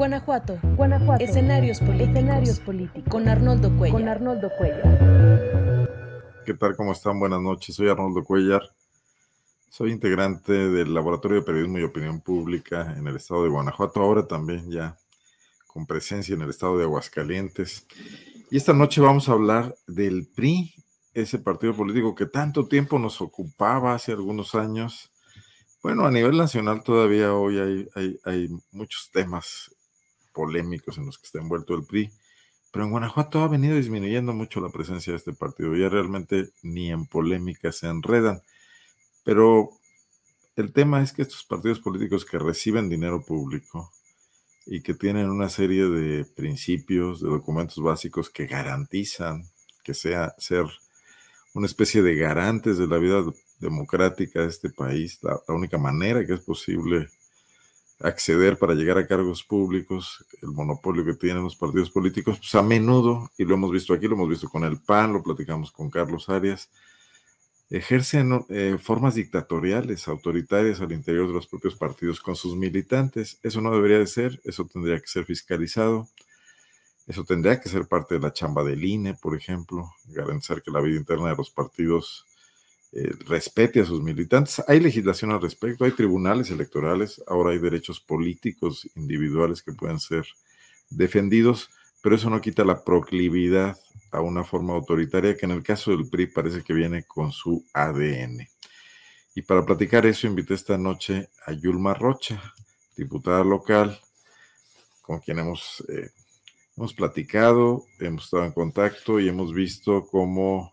Guanajuato. Guanajuato. Escenarios políticos. Escenarios políticos. Con Arnoldo Cuellar. Con Arnoldo Cuellar. ¿Qué tal? ¿Cómo están? Buenas noches. Soy Arnoldo Cuellar. Soy integrante del Laboratorio de Periodismo y Opinión Pública en el estado de Guanajuato, ahora también ya con presencia en el estado de Aguascalientes. Y esta noche vamos a hablar del PRI, ese partido político que tanto tiempo nos ocupaba hace algunos años. Bueno, a nivel nacional todavía hoy hay, hay, hay muchos temas polémicos en los que está envuelto el PRI, pero en Guanajuato ha venido disminuyendo mucho la presencia de este partido. Ya realmente ni en polémica se enredan. Pero el tema es que estos partidos políticos que reciben dinero público y que tienen una serie de principios, de documentos básicos que garantizan que sea ser una especie de garantes de la vida democrática de este país, la, la única manera que es posible acceder para llegar a cargos públicos, el monopolio que tienen los partidos políticos, pues a menudo, y lo hemos visto aquí, lo hemos visto con el PAN, lo platicamos con Carlos Arias, ejercen eh, formas dictatoriales, autoritarias al interior de los propios partidos con sus militantes. Eso no debería de ser, eso tendría que ser fiscalizado, eso tendría que ser parte de la chamba del INE, por ejemplo, garantizar que la vida interna de los partidos eh, respete a sus militantes. Hay legislación al respecto, hay tribunales electorales, ahora hay derechos políticos individuales que pueden ser defendidos, pero eso no quita la proclividad a una forma autoritaria que en el caso del PRI parece que viene con su ADN. Y para platicar eso invité esta noche a Yulma Rocha, diputada local, con quien hemos, eh, hemos platicado, hemos estado en contacto y hemos visto cómo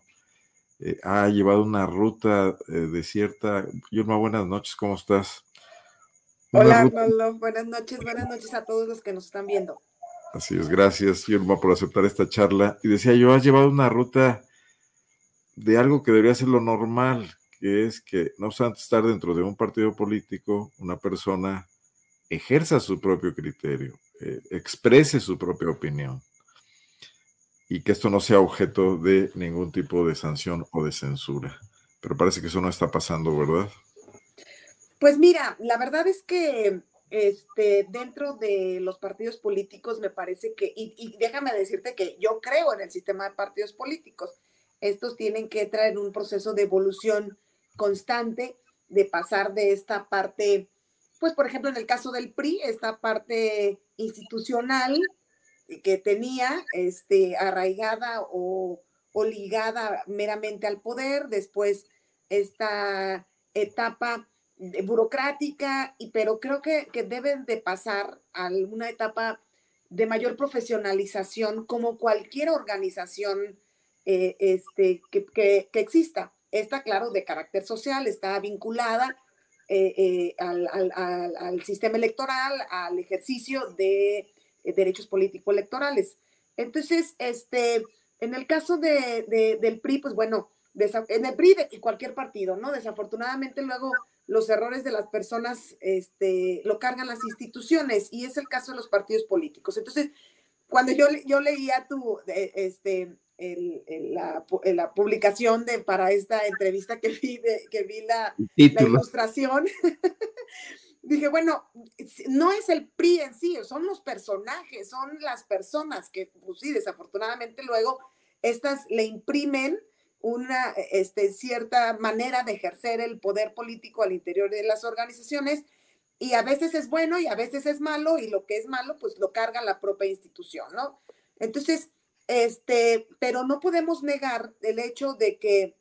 eh, ha llevado una ruta eh, desierta. Yulma, buenas noches, ¿cómo estás? Hola, Arnoldo, buenas noches, buenas noches a todos los que nos están viendo. Así es, gracias, Yulma, por aceptar esta charla. Y decía yo, has llevado una ruta de algo que debería ser lo normal, que es que, no obstante estar dentro de un partido político, una persona ejerza su propio criterio, eh, exprese su propia opinión y que esto no sea objeto de ningún tipo de sanción o de censura. Pero parece que eso no está pasando, ¿verdad? Pues mira, la verdad es que este, dentro de los partidos políticos me parece que, y, déjame decirte que yo creo en el sistema de partidos políticos. Estos tienen que traer un proceso de evolución constante, de pasar de esta parte, pues por ejemplo en el caso del PRI, esta parte institucional que tenía este, arraigada o, ligada meramente al poder, después esta etapa burocrática, y, pero creo que, deben de pasar a una etapa de mayor profesionalización como cualquier organización eh, este, que, que, exista. Está claro de carácter social, está vinculada eh, eh, al, al, sistema electoral, al ejercicio de eh, derechos político-electorales. Entonces, este, en el caso de, del PRI, pues bueno, en el PRI y cualquier partido, ¿no? Desafortunadamente luego los errores de las personas este, lo cargan las instituciones y es el caso de los partidos políticos. Entonces, cuando yo, yo leía tu, este, el, la, la, publicación de, para esta entrevista que vi, que vi la, la ilustración, dije, bueno, no es el PRI en sí, son los personajes, son las personas que, pues sí, desafortunadamente luego estas le imprimen una este, cierta manera de ejercer el poder político al interior de las organizaciones y a veces es bueno y a veces es malo y lo que es malo pues lo carga la propia institución, ¿no? Entonces, este, pero no podemos negar el hecho de que,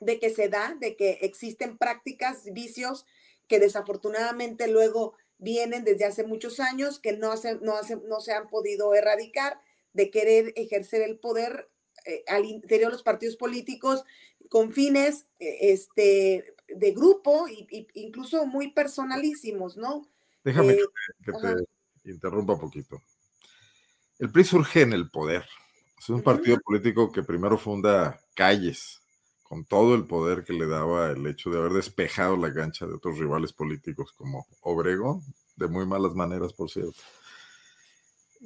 de que se da, de que existen prácticas, vicios que desafortunadamente luego vienen desde hace muchos años, que no, no, no se han podido erradicar, de querer ejercer el poder eh, al interior de los partidos políticos con fines eh, este, de grupo e incluso muy personalísimos, ¿no? Déjame que, eh, te, interrumpa un poquito. El PRI surge en el poder. Es un partido político que primero funda calles, con todo el poder que le daba el hecho de haber despejado la cancha de otros rivales políticos como Obregón, de muy malas maneras, por cierto.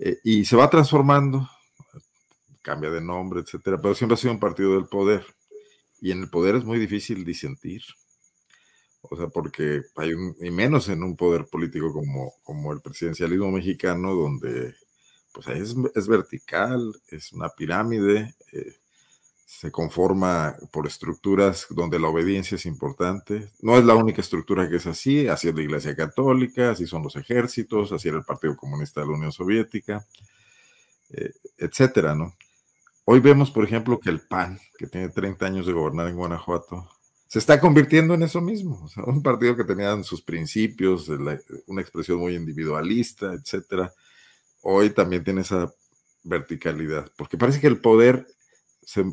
Eh, y se va transformando, cambia de nombre, etcétera, pero siempre ha sido un partido del poder. Y en el poder es muy difícil disentir. O sea, porque hay un, y menos en un poder político como, como el presidencialismo mexicano, donde pues es vertical, es una pirámide, eh, se conforma por estructuras donde la obediencia es importante. No es la única estructura que es así, así es la Iglesia Católica, así son los ejércitos, así era el Partido Comunista de la Unión Soviética, eh, etcétera, ¿no? Hoy vemos, por ejemplo, que el PAN, que tiene 30 años de gobernar en Guanajuato, se está convirtiendo en eso mismo. un partido que tenía sus principios, una expresión muy individualista, etcétera, hoy también tiene esa verticalidad, porque parece que el poder se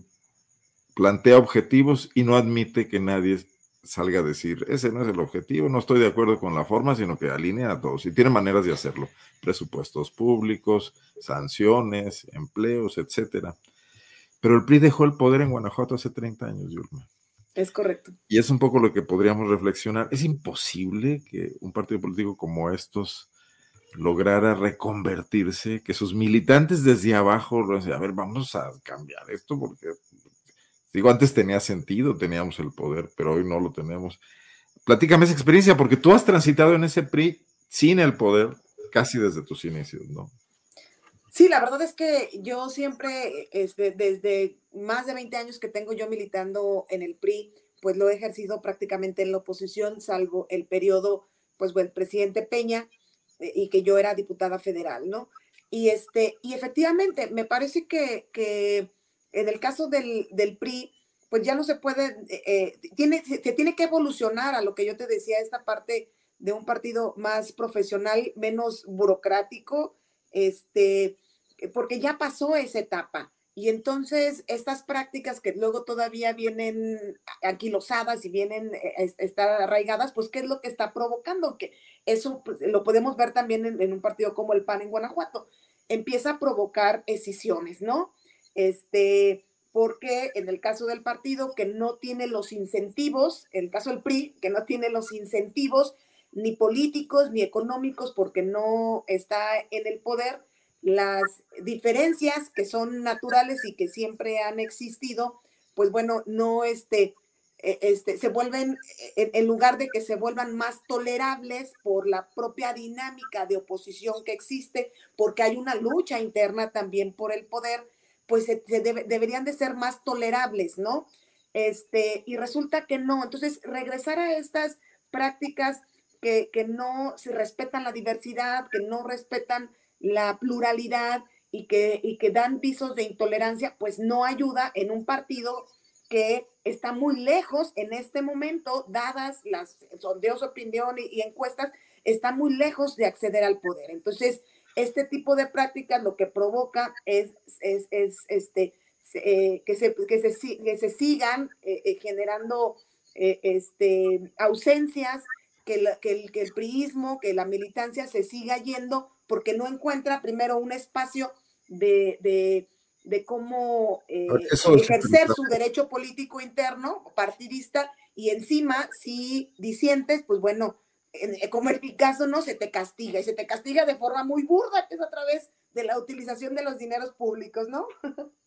plantea objetivos y no admite que nadie salga a decir, ese no es el objetivo, no estoy de acuerdo con la forma, sino que alinea a todos y tiene maneras de hacerlo. Presupuestos públicos, sanciones, empleos, etcétera. Pero el PRI dejó el poder en Guanajuato hace 30 años, Yulma. Es correcto. Y es un poco lo que podríamos reflexionar. Es imposible que un partido político como estos lograra reconvertirse, que sus militantes desde abajo, a ver, vamos a cambiar esto porque Digo, antes tenía sentido, teníamos el poder, pero hoy no lo tenemos. Platícame esa experiencia, porque tú has transitado en ese PRI sin el poder casi desde tus inicios, ¿no? Sí, la verdad es que yo siempre, este, desde más de 20 años que tengo yo militando en el PRI, pues lo he ejercido prácticamente en la oposición, salvo el periodo, pues, del presidente Peña eh, y que yo era diputada federal, ¿no? Y, este, y efectivamente, me parece que en el caso del, PRI, pues ya no se puede, eh, eh, tiene, se, tiene que evolucionar a lo que yo te decía, esta parte de un partido más profesional, menos burocrático, este, porque ya pasó esa etapa. Y entonces estas prácticas que luego todavía vienen anquilosadas y vienen eh, estar arraigadas, pues ¿qué es lo que está provocando? Que eso pues, lo podemos ver también en, en, un partido como el PAN en Guanajuato. Empieza a provocar escisiones, ¿no? Este, porque en el caso del partido que no tiene los incentivos, en el caso del PRI, que no tiene los incentivos ni políticos ni económicos porque no está en el poder, las diferencias que son naturales y que siempre han existido, pues bueno, no este, e, este, se vuelven, e, en lugar de que se vuelvan más tolerables por la propia dinámica de oposición que existe, porque hay una lucha interna también por el poder, pues deberían de ser más tolerables, ¿no? Este, y resulta que no. Entonces, regresar a estas prácticas que, no se respetan la diversidad, que no respetan la pluralidad y que, y que dan visos de intolerancia, pues no ayuda en un partido que está muy lejos en este momento, dadas las sondeos de opinión y encuestas, está muy lejos de acceder al poder. Entonces, este tipo de prácticas lo que provoca es, es, este, eh, que, se, que, se, sigan eh, eh, generando este, ausencias, que, el, que el priismo, que la militancia se siga yendo porque no encuentra primero un espacio de, de, cómo ejercer su derecho político interno, partidista, y encima, si disientes, pues bueno, eh, como el Picasso, ¿no? Se te castiga y se te castiga de forma muy burda, que es a través de la utilización de los dineros públicos, ¿no?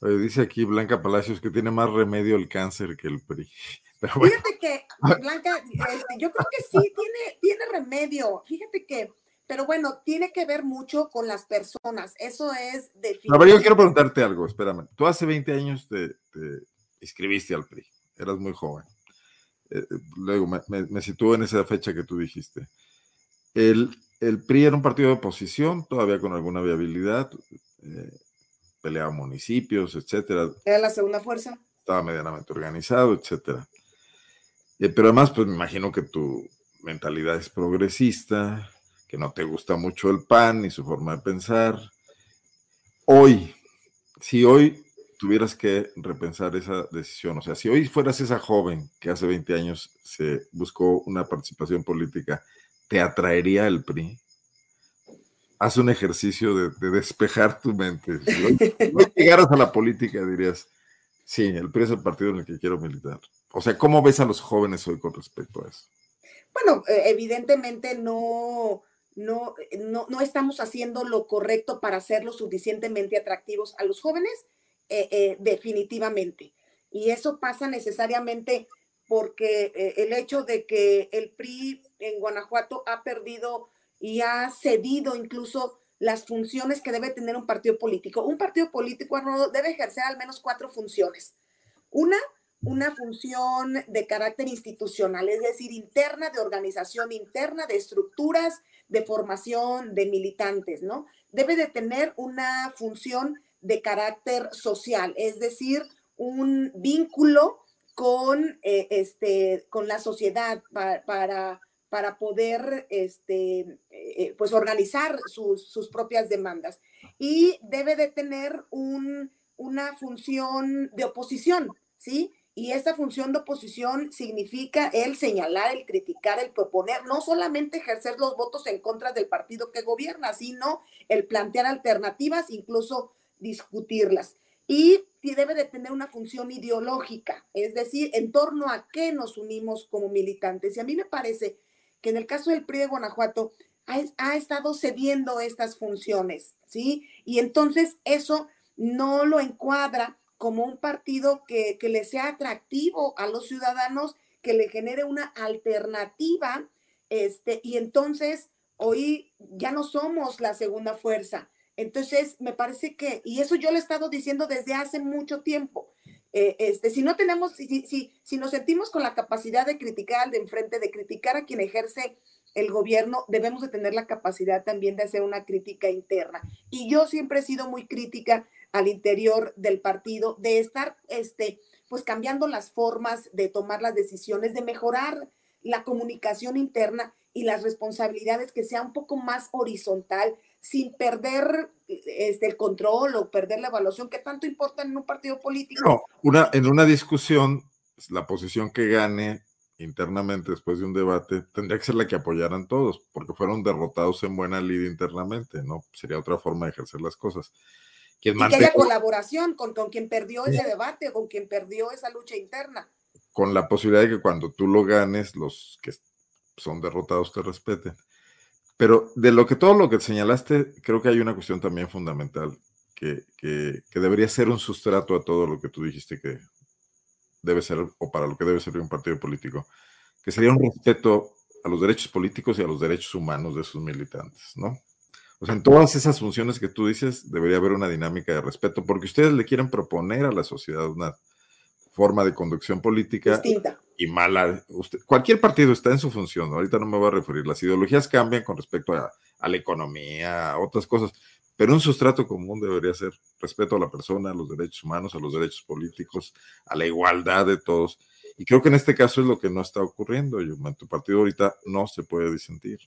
dice aquí Blanca Palacios que tiene más remedio el cáncer que el PRI. Fíjate que, Blanca, este, yo creo que sí tiene, tiene remedio. Fíjate que, pero bueno, tiene que ver mucho con las personas. Eso es definitivo. A ver, yo quiero preguntarte algo, espérame. Tú hace 20 años te, te inscribiste al PRI, eras muy joven. Eh, luego me, me, sitúo en esa fecha que tú dijiste. El, el, PRI era un partido de oposición, todavía con alguna viabilidad, eh, peleaba municipios, etcétera. Era la segunda fuerza. Estaba medianamente organizado, etcétera. Eh, pero además, pues me imagino que tu mentalidad es progresista, que no te gusta mucho el PAN y su forma de pensar. Hoy, si hoy tuvieras que repensar esa decisión, o sea, si hoy fueras esa joven que hace 20 años se buscó una participación política, ¿te atraería el PRI? Haz un ejercicio de, despejar tu mente. Si hoy, llegaras a la política, dirías, sí, el PRI es el partido en el que quiero militar. O sea, ¿cómo ves a los jóvenes hoy con respecto a eso? Bueno, e, evidentemente no, no, no, no estamos haciendo lo correcto para hacerlo suficientemente atractivos a los jóvenes eh, eh, definitivamente. Y eso pasa necesariamente porque eh, el hecho de que el PRI en Guanajuato ha perdido y ha cedido incluso las funciones que debe tener un partido político. Un partido político debe ejercer al menos cuatro funciones. Una, una función de carácter institucional, es decir, interna, de organización interna, de estructuras, de formación, de militantes, ¿no? Debe de tener una función de carácter social, es decir, un vínculo con, eh, este, con la sociedad para, para, poder este, eh, eh, pues organizar sus, propias demandas. Y debe de tener un, una función de oposición, ¿sí? Y esa función de oposición significa el señalar, el criticar, el proponer, no solamente ejercer los votos en contra del partido que gobierna, sino el plantear alternativas, incluso discutirlas y debe de tener una función ideológica, es decir, en torno a qué nos unimos como militantes. Y a mí me parece que en el caso del PRI de Guanajuato ha, estado cediendo estas funciones, ¿sí? Y entonces eso no lo encuadra como un partido que, que le sea atractivo a los ciudadanos, que le genere una alternativa, este, y entonces hoy ya no somos la segunda fuerza, entonces, me parece que, y eso yo lo he estado diciendo desde hace mucho tiempo, eh, este, si no tenemos, si, si, si nos sentimos con la capacidad de criticar al de enfrente, de criticar a quien ejerce el gobierno, debemos de tener la capacidad también de hacer una crítica interna. Y yo siempre he sido muy crítica al interior del partido, de estar, este, pues cambiando las formas de tomar las decisiones, de mejorar la comunicación interna y las responsabilidades que sea un poco más horizontal, sin perder este, el control o perder la evaluación que tanto importa en un partido político. No, una, en una discusión, la posición que gane internamente después de un debate tendría que ser la que apoyaran todos, porque fueron derrotados en buena lid internamente, ¿no? Sería otra forma de ejercer las cosas. y que haya colaboración con, con quien perdió ese debate, con quien perdió esa lucha interna. Con la posibilidad de que cuando tú lo ganes, los que son derrotados te respeten. Pero de lo que todo lo que señalaste, creo que hay una cuestión también fundamental que, que, debería ser un sustrato a todo lo que tú dijiste que debe ser, o para lo que debe ser un partido político, que sería un respeto a los derechos políticos y a los derechos humanos de sus militantes, ¿no? O sea, en todas esas funciones que tú dices, debería haber una dinámica de respeto, porque ustedes le quieren proponer a la sociedad una forma de conducción política y mala. Usted, cualquier partido está en su función, ahorita no me voy a referir, las ideologías cambian con respecto a, la economía, a otras cosas, pero un sustrato común debería ser respeto a la persona, a los derechos humanos, a los derechos políticos, a la igualdad de todos. Y creo que en este caso es lo que no está ocurriendo. En tu partido ahorita no se puede disentir.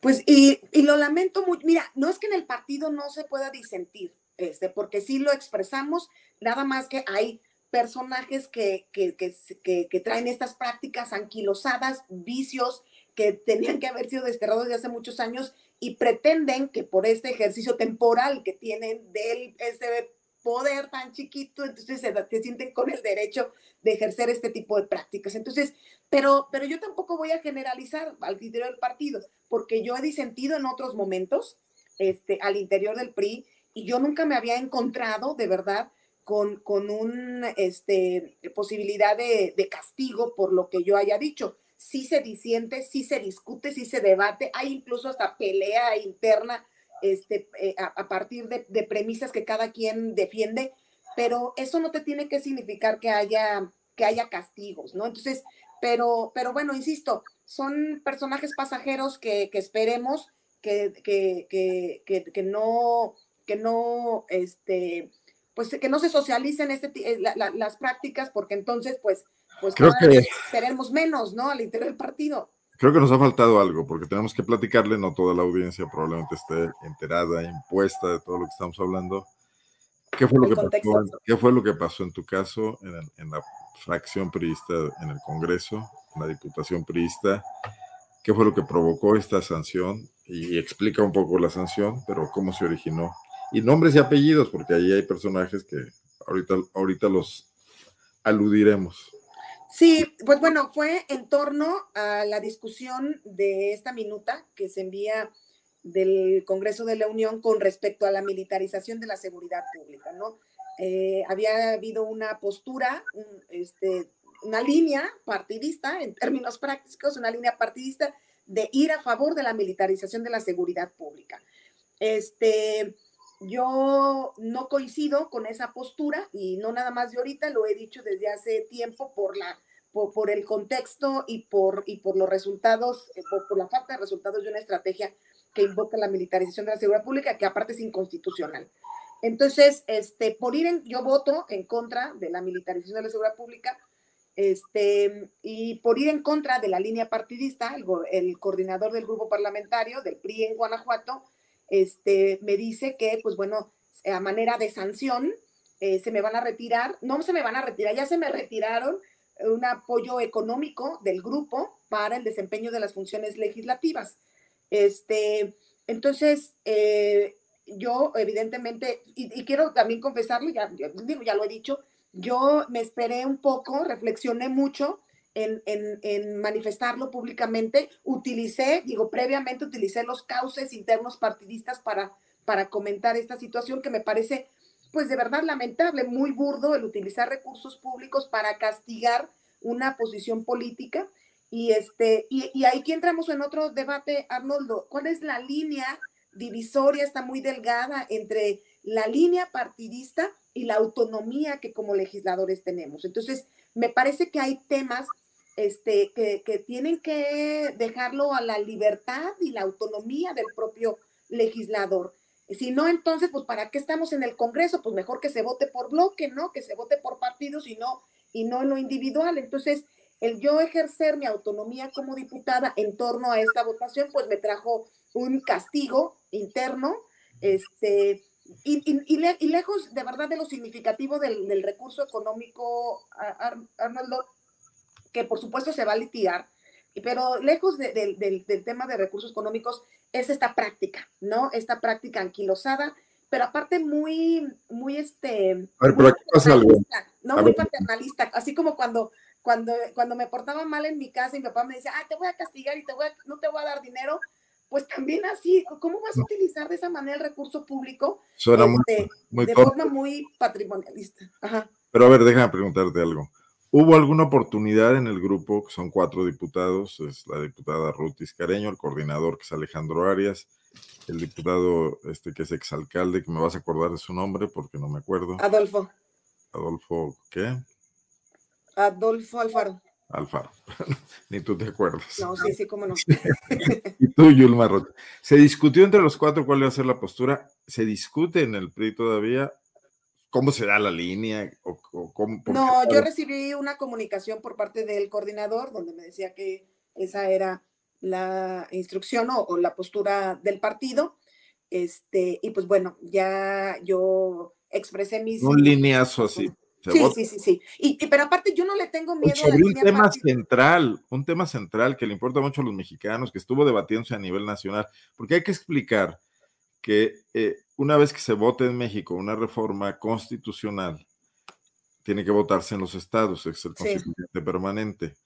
Pues, y, y lo lamento mucho. Mira, no es que en el partido no se pueda disentir, este, porque sí lo expresamos, nada más que hay personajes que, que, traen estas prácticas anquilosadas, vicios que tenían que haber sido desterrados desde hace muchos años y pretenden que por este ejercicio temporal que tienen de ese poder tan chiquito, entonces se, sienten con el derecho de ejercer este tipo de prácticas. Entonces, pero, pero yo tampoco voy a generalizar al interior del partido, porque yo he disentido en otros momentos este, al interior del PRI y yo nunca me había encontrado de verdad con, con una este, posibilidad de, castigo por lo que yo haya dicho. Sí se disiente, sí se discute, sí se debate, hay incluso hasta pelea interna este, eh, a, partir de, premisas que cada quien defiende, pero eso no te tiene que significar que haya, que haya castigos, ¿no? Entonces, pero, pero bueno, insisto, son personajes pasajeros que, esperemos que, que, que, no, que no, este, pues que no se socialicen este, eh, las prácticas, porque entonces, pues, pues Creo que, seremos menos, ¿no? Al interior del partido. Creo que nos ha faltado algo, porque tenemos que platicarle, no toda la audiencia probablemente esté enterada, impuesta de todo lo que estamos hablando. ¿Qué fue lo, que pasó, ¿qué fue lo que pasó en tu caso en, en la fracción priista en el Congreso, en la Diputación priista? ¿Qué fue lo que provocó esta sanción? Y explica un poco la sanción, pero cómo se originó y nombres y apellidos, porque ahí hay personajes que ahorita, ahorita los aludiremos. Sí, pues bueno, fue en torno a la discusión de esta minuta que se envía del Congreso de la Unión con respecto a la militarización de la seguridad pública, ¿no? Eh, había habido una postura este, una línea partidista, en términos prácticos, una línea partidista de ir a favor de la militarización de la seguridad pública. Este, yo no coincido con esa postura y no nada más de ahorita, lo he dicho desde hace tiempo por la por, el contexto y por, y por los resultados, eh, por, la falta de resultados de una estrategia que invoca la militarización de la seguridad pública, que aparte es inconstitucional. Entonces, este, por ir en, yo voto en contra de la militarización de la seguridad pública, este, y por ir en contra de la línea partidista, el, el coordinador del grupo parlamentario del PRI en Guanajuato, este, me dice que, pues bueno, a manera de sanción, eh, se me van a retirar, no se me van a retirar, ya se me retiraron un apoyo económico del grupo para el desempeño de las funciones legislativas. Este, entonces, eh, yo evidentemente, y, quiero también confesarlo, ya, digo, ya lo he dicho, yo me esperé un poco, reflexioné mucho en, en, manifestarlo públicamente, utilicé, digo, previamente utilicé los cauces internos partidistas para, para comentar esta situación que me parece pues de verdad lamentable, muy burdo el utilizar recursos públicos para castigar una posición política. Y, este, y, y ahí que entramos en otro debate, Arnoldo, ¿cuál es la línea divisoria? Está muy delgada entre la línea partidista y la autonomía que como legisladores tenemos. Entonces, me parece que hay temas este, que, tienen que dejarlo a la libertad y la autonomía del propio legislador. Si no, entonces, pues, ¿para qué estamos en el Congreso? Pues mejor que se vote por bloque, ¿no? Que se vote por partidos y no, y no en lo individual. Entonces, el yo ejercer mi autonomía como diputada en torno a esta votación, pues me trajo un castigo interno, este, y, y, lejos de verdad de lo significativo del, recurso económico, Arnoldo, que por supuesto se va a litigar, pero lejos del, del tema de recursos económicos, es esta práctica, ¿no? Esta práctica anquilosada, pero aparte muy, muy este... A ver, pero aquí pasa algo. No, muy paternalista, así como cuando, cuando, cuando me portaba mal en mi casa y mi papá me decía, ah, te voy a castigar y te voy no te voy a dar dinero, pues también así, ¿cómo vas a utilizar de esa manera el recurso público? Suena muy, este, de forma muy patrimonialista. Ajá. Pero a ver, déjame preguntarte algo. ¿Hubo alguna oportunidad en el grupo, que son cuatro diputados, es la diputada Ruth Iscareño, el coordinador que es Alejandro Arias, el diputado este que es exalcalde, que me vas a acordar de su nombre porque no me acuerdo. Adolfo. Adolfo, ¿qué? Adolfo Alfaro. Alfaro, ni tú te acuerdas. No, sí, sí, cómo no. y tú, Yulma Roth. Se discutió entre los cuatro cuál iba a ser la postura. Se discute en el PRI todavía cómo se da la línea o, cómo, No, yo recibí una comunicación por parte del coordinador donde me decía que esa era la instrucción o, la postura del partido. Este, y pues bueno, ya yo expresé mis... Un lineazo así. Sí, sí, sí, sí. Y, pero aparte yo no le tengo miedo a un tema central, un tema central que le importa mucho a los mexicanos, que estuvo debatiéndose a nivel nacional, porque hay que explicar que eh, una vez que se vote en México una reforma constitucional, tiene que votarse en los estados, es el constituyente permanente.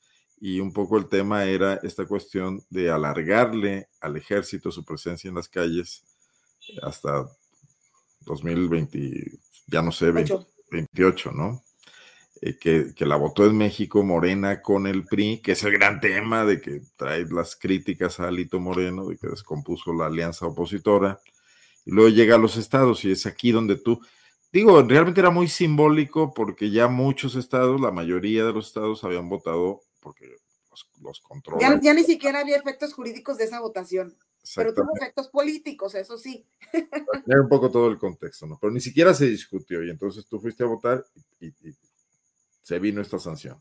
Y un poco el tema era esta cuestión de alargarle al ejército su presencia en las calles hasta 2020, ya no sé, 28, ¿no? Eh, que, que, la votó en México Morena con el PRI, que es el gran tema de que trae las críticas a Alito Moreno, de que descompuso la alianza opositora y luego llega a los estados y es aquí donde tú, digo, realmente era muy simbólico porque ya muchos estados, la mayoría de los estados habían votado porque los, controlan. Ya, ni siquiera había efectos jurídicos de esa votación, pero tuvo efectos políticos, eso sí. Era un poco todo el contexto, ¿no? Pero ni siquiera se discutió y entonces tú fuiste a votar y, y se vino esta sanción.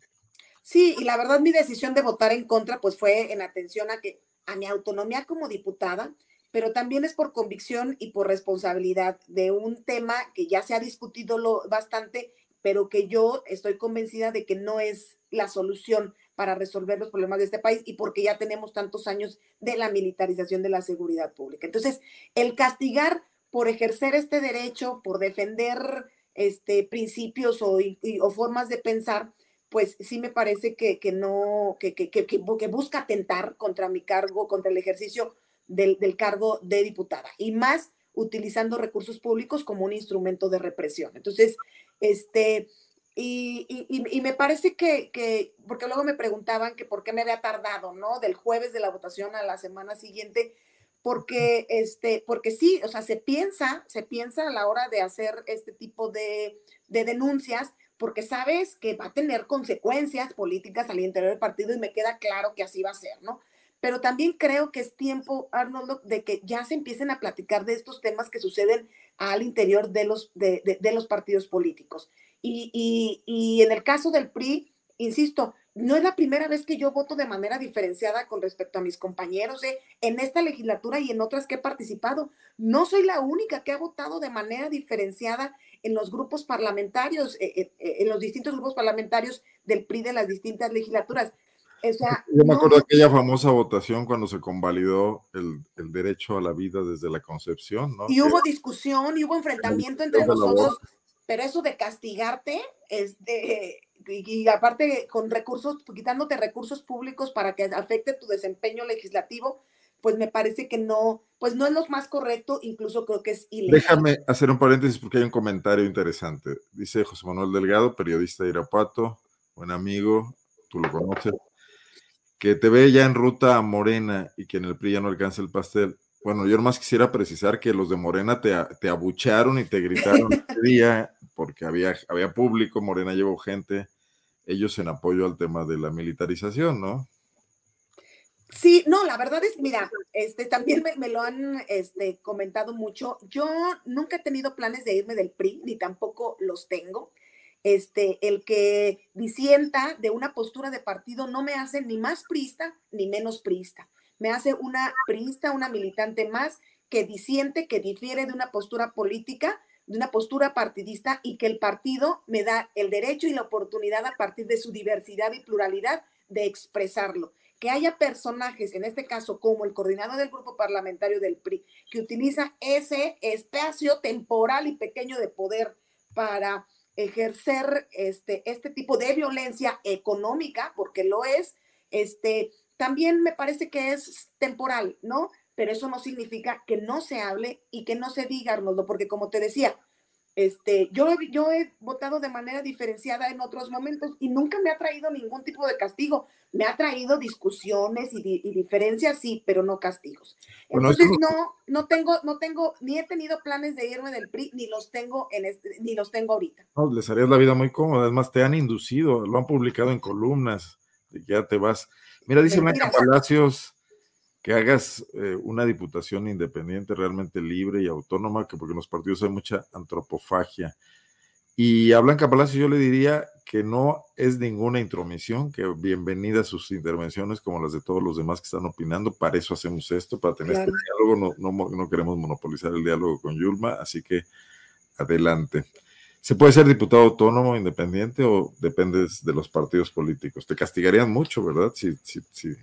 Sí, y la verdad mi decisión de votar en contra pues fue en atención a que a mi autonomía como diputada pero también es por convicción y por responsabilidad de un tema que ya se ha discutido lo, bastante, pero que yo estoy convencida de que no es la solución para resolver los problemas de este país y porque ya tenemos tantos años de la militarización de la seguridad pública. Entonces, el castigar por ejercer este derecho, por defender este, principios o, o formas de pensar, pues sí me parece que, que no, que, que, que, que busca atentar contra mi cargo, contra el ejercicio del, cargo de diputada y más utilizando recursos públicos como un instrumento de represión. Entonces, este, y, me parece que, que, porque luego me preguntaban que por qué me había tardado, ¿no? Del jueves de la votación a la semana siguiente, porque, este, porque sí, o sea, se piensa, se piensa a la hora de hacer este tipo de, de denuncias, porque sabes que va a tener consecuencias políticas al interior del partido y me queda claro que así va a ser, ¿no? Pero también creo que es tiempo, Arnoldo, de que ya se empiecen a platicar de estos temas que suceden al interior de los, de, de los partidos políticos. Y, en el caso del PRI, insisto, no es la primera vez que yo voto de manera diferenciada con respecto a mis compañeros ¿eh? en esta legislatura y en otras que he participado. No soy la única que ha votado de manera diferenciada en los grupos parlamentarios, eh, eh, en los distintos grupos parlamentarios del PRI de las distintas legislaturas. Yo me acuerdo de aquella famosa votación cuando se convalidó el, derecho a la vida desde la concepción, ¿no? Y hubo discusión y hubo enfrentamiento entre nosotros pero eso de castigarte es de, y, aparte con recursos, quitándote recursos públicos para que afecte tu desempeño legislativo, pues me parece que no, pues no es lo más correcto, incluso creo que es ilegal. Déjame hacer un paréntesis porque hay un comentario interesante. Dice José Manuel Delgado, periodista de Irapuato, buen amigo, tú lo conoces, que te ve ya en ruta a Morena y que en el PRI ya no alcanza el pastel. Bueno, yo más quisiera precisar que los de Morena te, te abucharon y te gritaron ese día porque había, había público, Morena llevó gente, ellos en apoyo al tema de la militarización, ¿no? Sí, no, la verdad es, mira, este, también me, lo han este, comentado mucho. Yo nunca he tenido planes de irme del PRI, ni tampoco los tengo. Este, el que disienta de una postura de partido no me hace ni más priista ni menos priista me hace una priista, una militante más que disiente, que difiere de una postura política, de una postura partidista y que el partido me da el derecho y la oportunidad a partir de su diversidad y pluralidad de expresarlo. Que haya personajes, en este caso como el coordinador del grupo parlamentario del PRI, que utiliza ese espacio temporal y pequeño de poder para ejercer este, este tipo de violencia económica, porque lo es, este, también me parece que es temporal, ¿no? Pero eso no significa que no se hable y que no se diga, Arnoldo, porque como te decía, este, yo, yo he votado de manera diferenciada en otros momentos y nunca me ha traído ningún tipo de castigo. Me ha traído discusiones y, diferencias, sí, pero no castigos. Entonces no, no tengo, no tengo, ni he tenido planes de irme del PRI, ni los tengo en este, ni los tengo ahorita. No, les harías la vida muy cómoda. Además, te han inducido, lo han publicado en columnas, ya te vas. Mira, dice Blanca Palacios que hagas eh, una diputación independiente, realmente libre y autónoma, que porque en los partidos hay mucha antropofagia. Y a Blanca Palacios yo le diría que no es ninguna intromisión, que bienvenidas sus intervenciones como las de todos los demás que están opinando. Para eso hacemos esto, para tener este diálogo. No, no, no queremos monopolizar el diálogo con Yulma, así que adelante. ¿Se puede ser diputado autónomo, independiente o dependes de los partidos políticos? Te castigarían mucho, ¿verdad? Si, si, si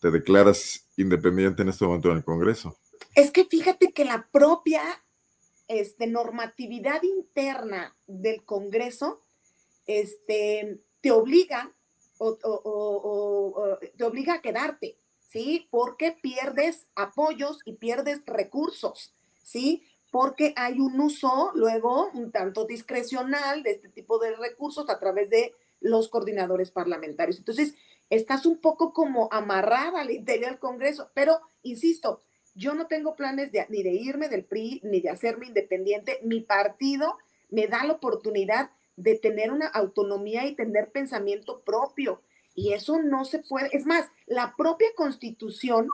te declaras independiente en este momento en el Congreso. Es que fíjate que la propia este, normatividad interna del Congreso este, te obliga o, te obliga a quedarte, ¿sí? Porque pierdes apoyos y pierdes recursos, ¿sí? porque hay un uso luego un tanto discrecional de este tipo de recursos a través de los coordinadores parlamentarios. Entonces, estás un poco como amarrada al interior del Congreso, pero insisto, yo no tengo planes de, ni de irme del PRI ni de hacerme independiente. Mi partido me da la oportunidad de tener una autonomía y tener pensamiento propio. Y eso no se puede. Es más, la propia constitución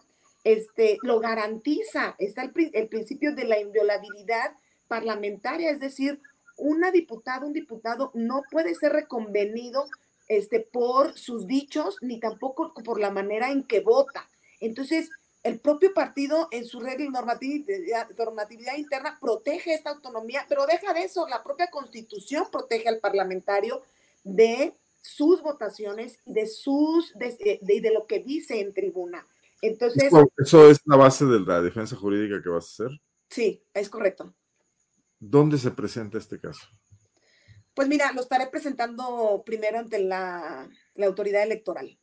este, lo garantiza, está el, principio de la inviolabilidad parlamentaria, es decir, una diputada, un diputado no puede ser reconvenido este, por sus dichos ni tampoco por la manera en que vota. Entonces, el propio partido en su regla y normatividad, normatividad, interna protege esta autonomía, pero deja de eso, la propia constitución protege al parlamentario de sus votaciones y de, sus, de, de lo que dice en tribuna. Entonces. Eso, es la base de la defensa jurídica que vas a hacer. Sí, es correcto. ¿Dónde se presenta este caso? Pues mira, lo estaré presentando primero ante la, autoridad electoral.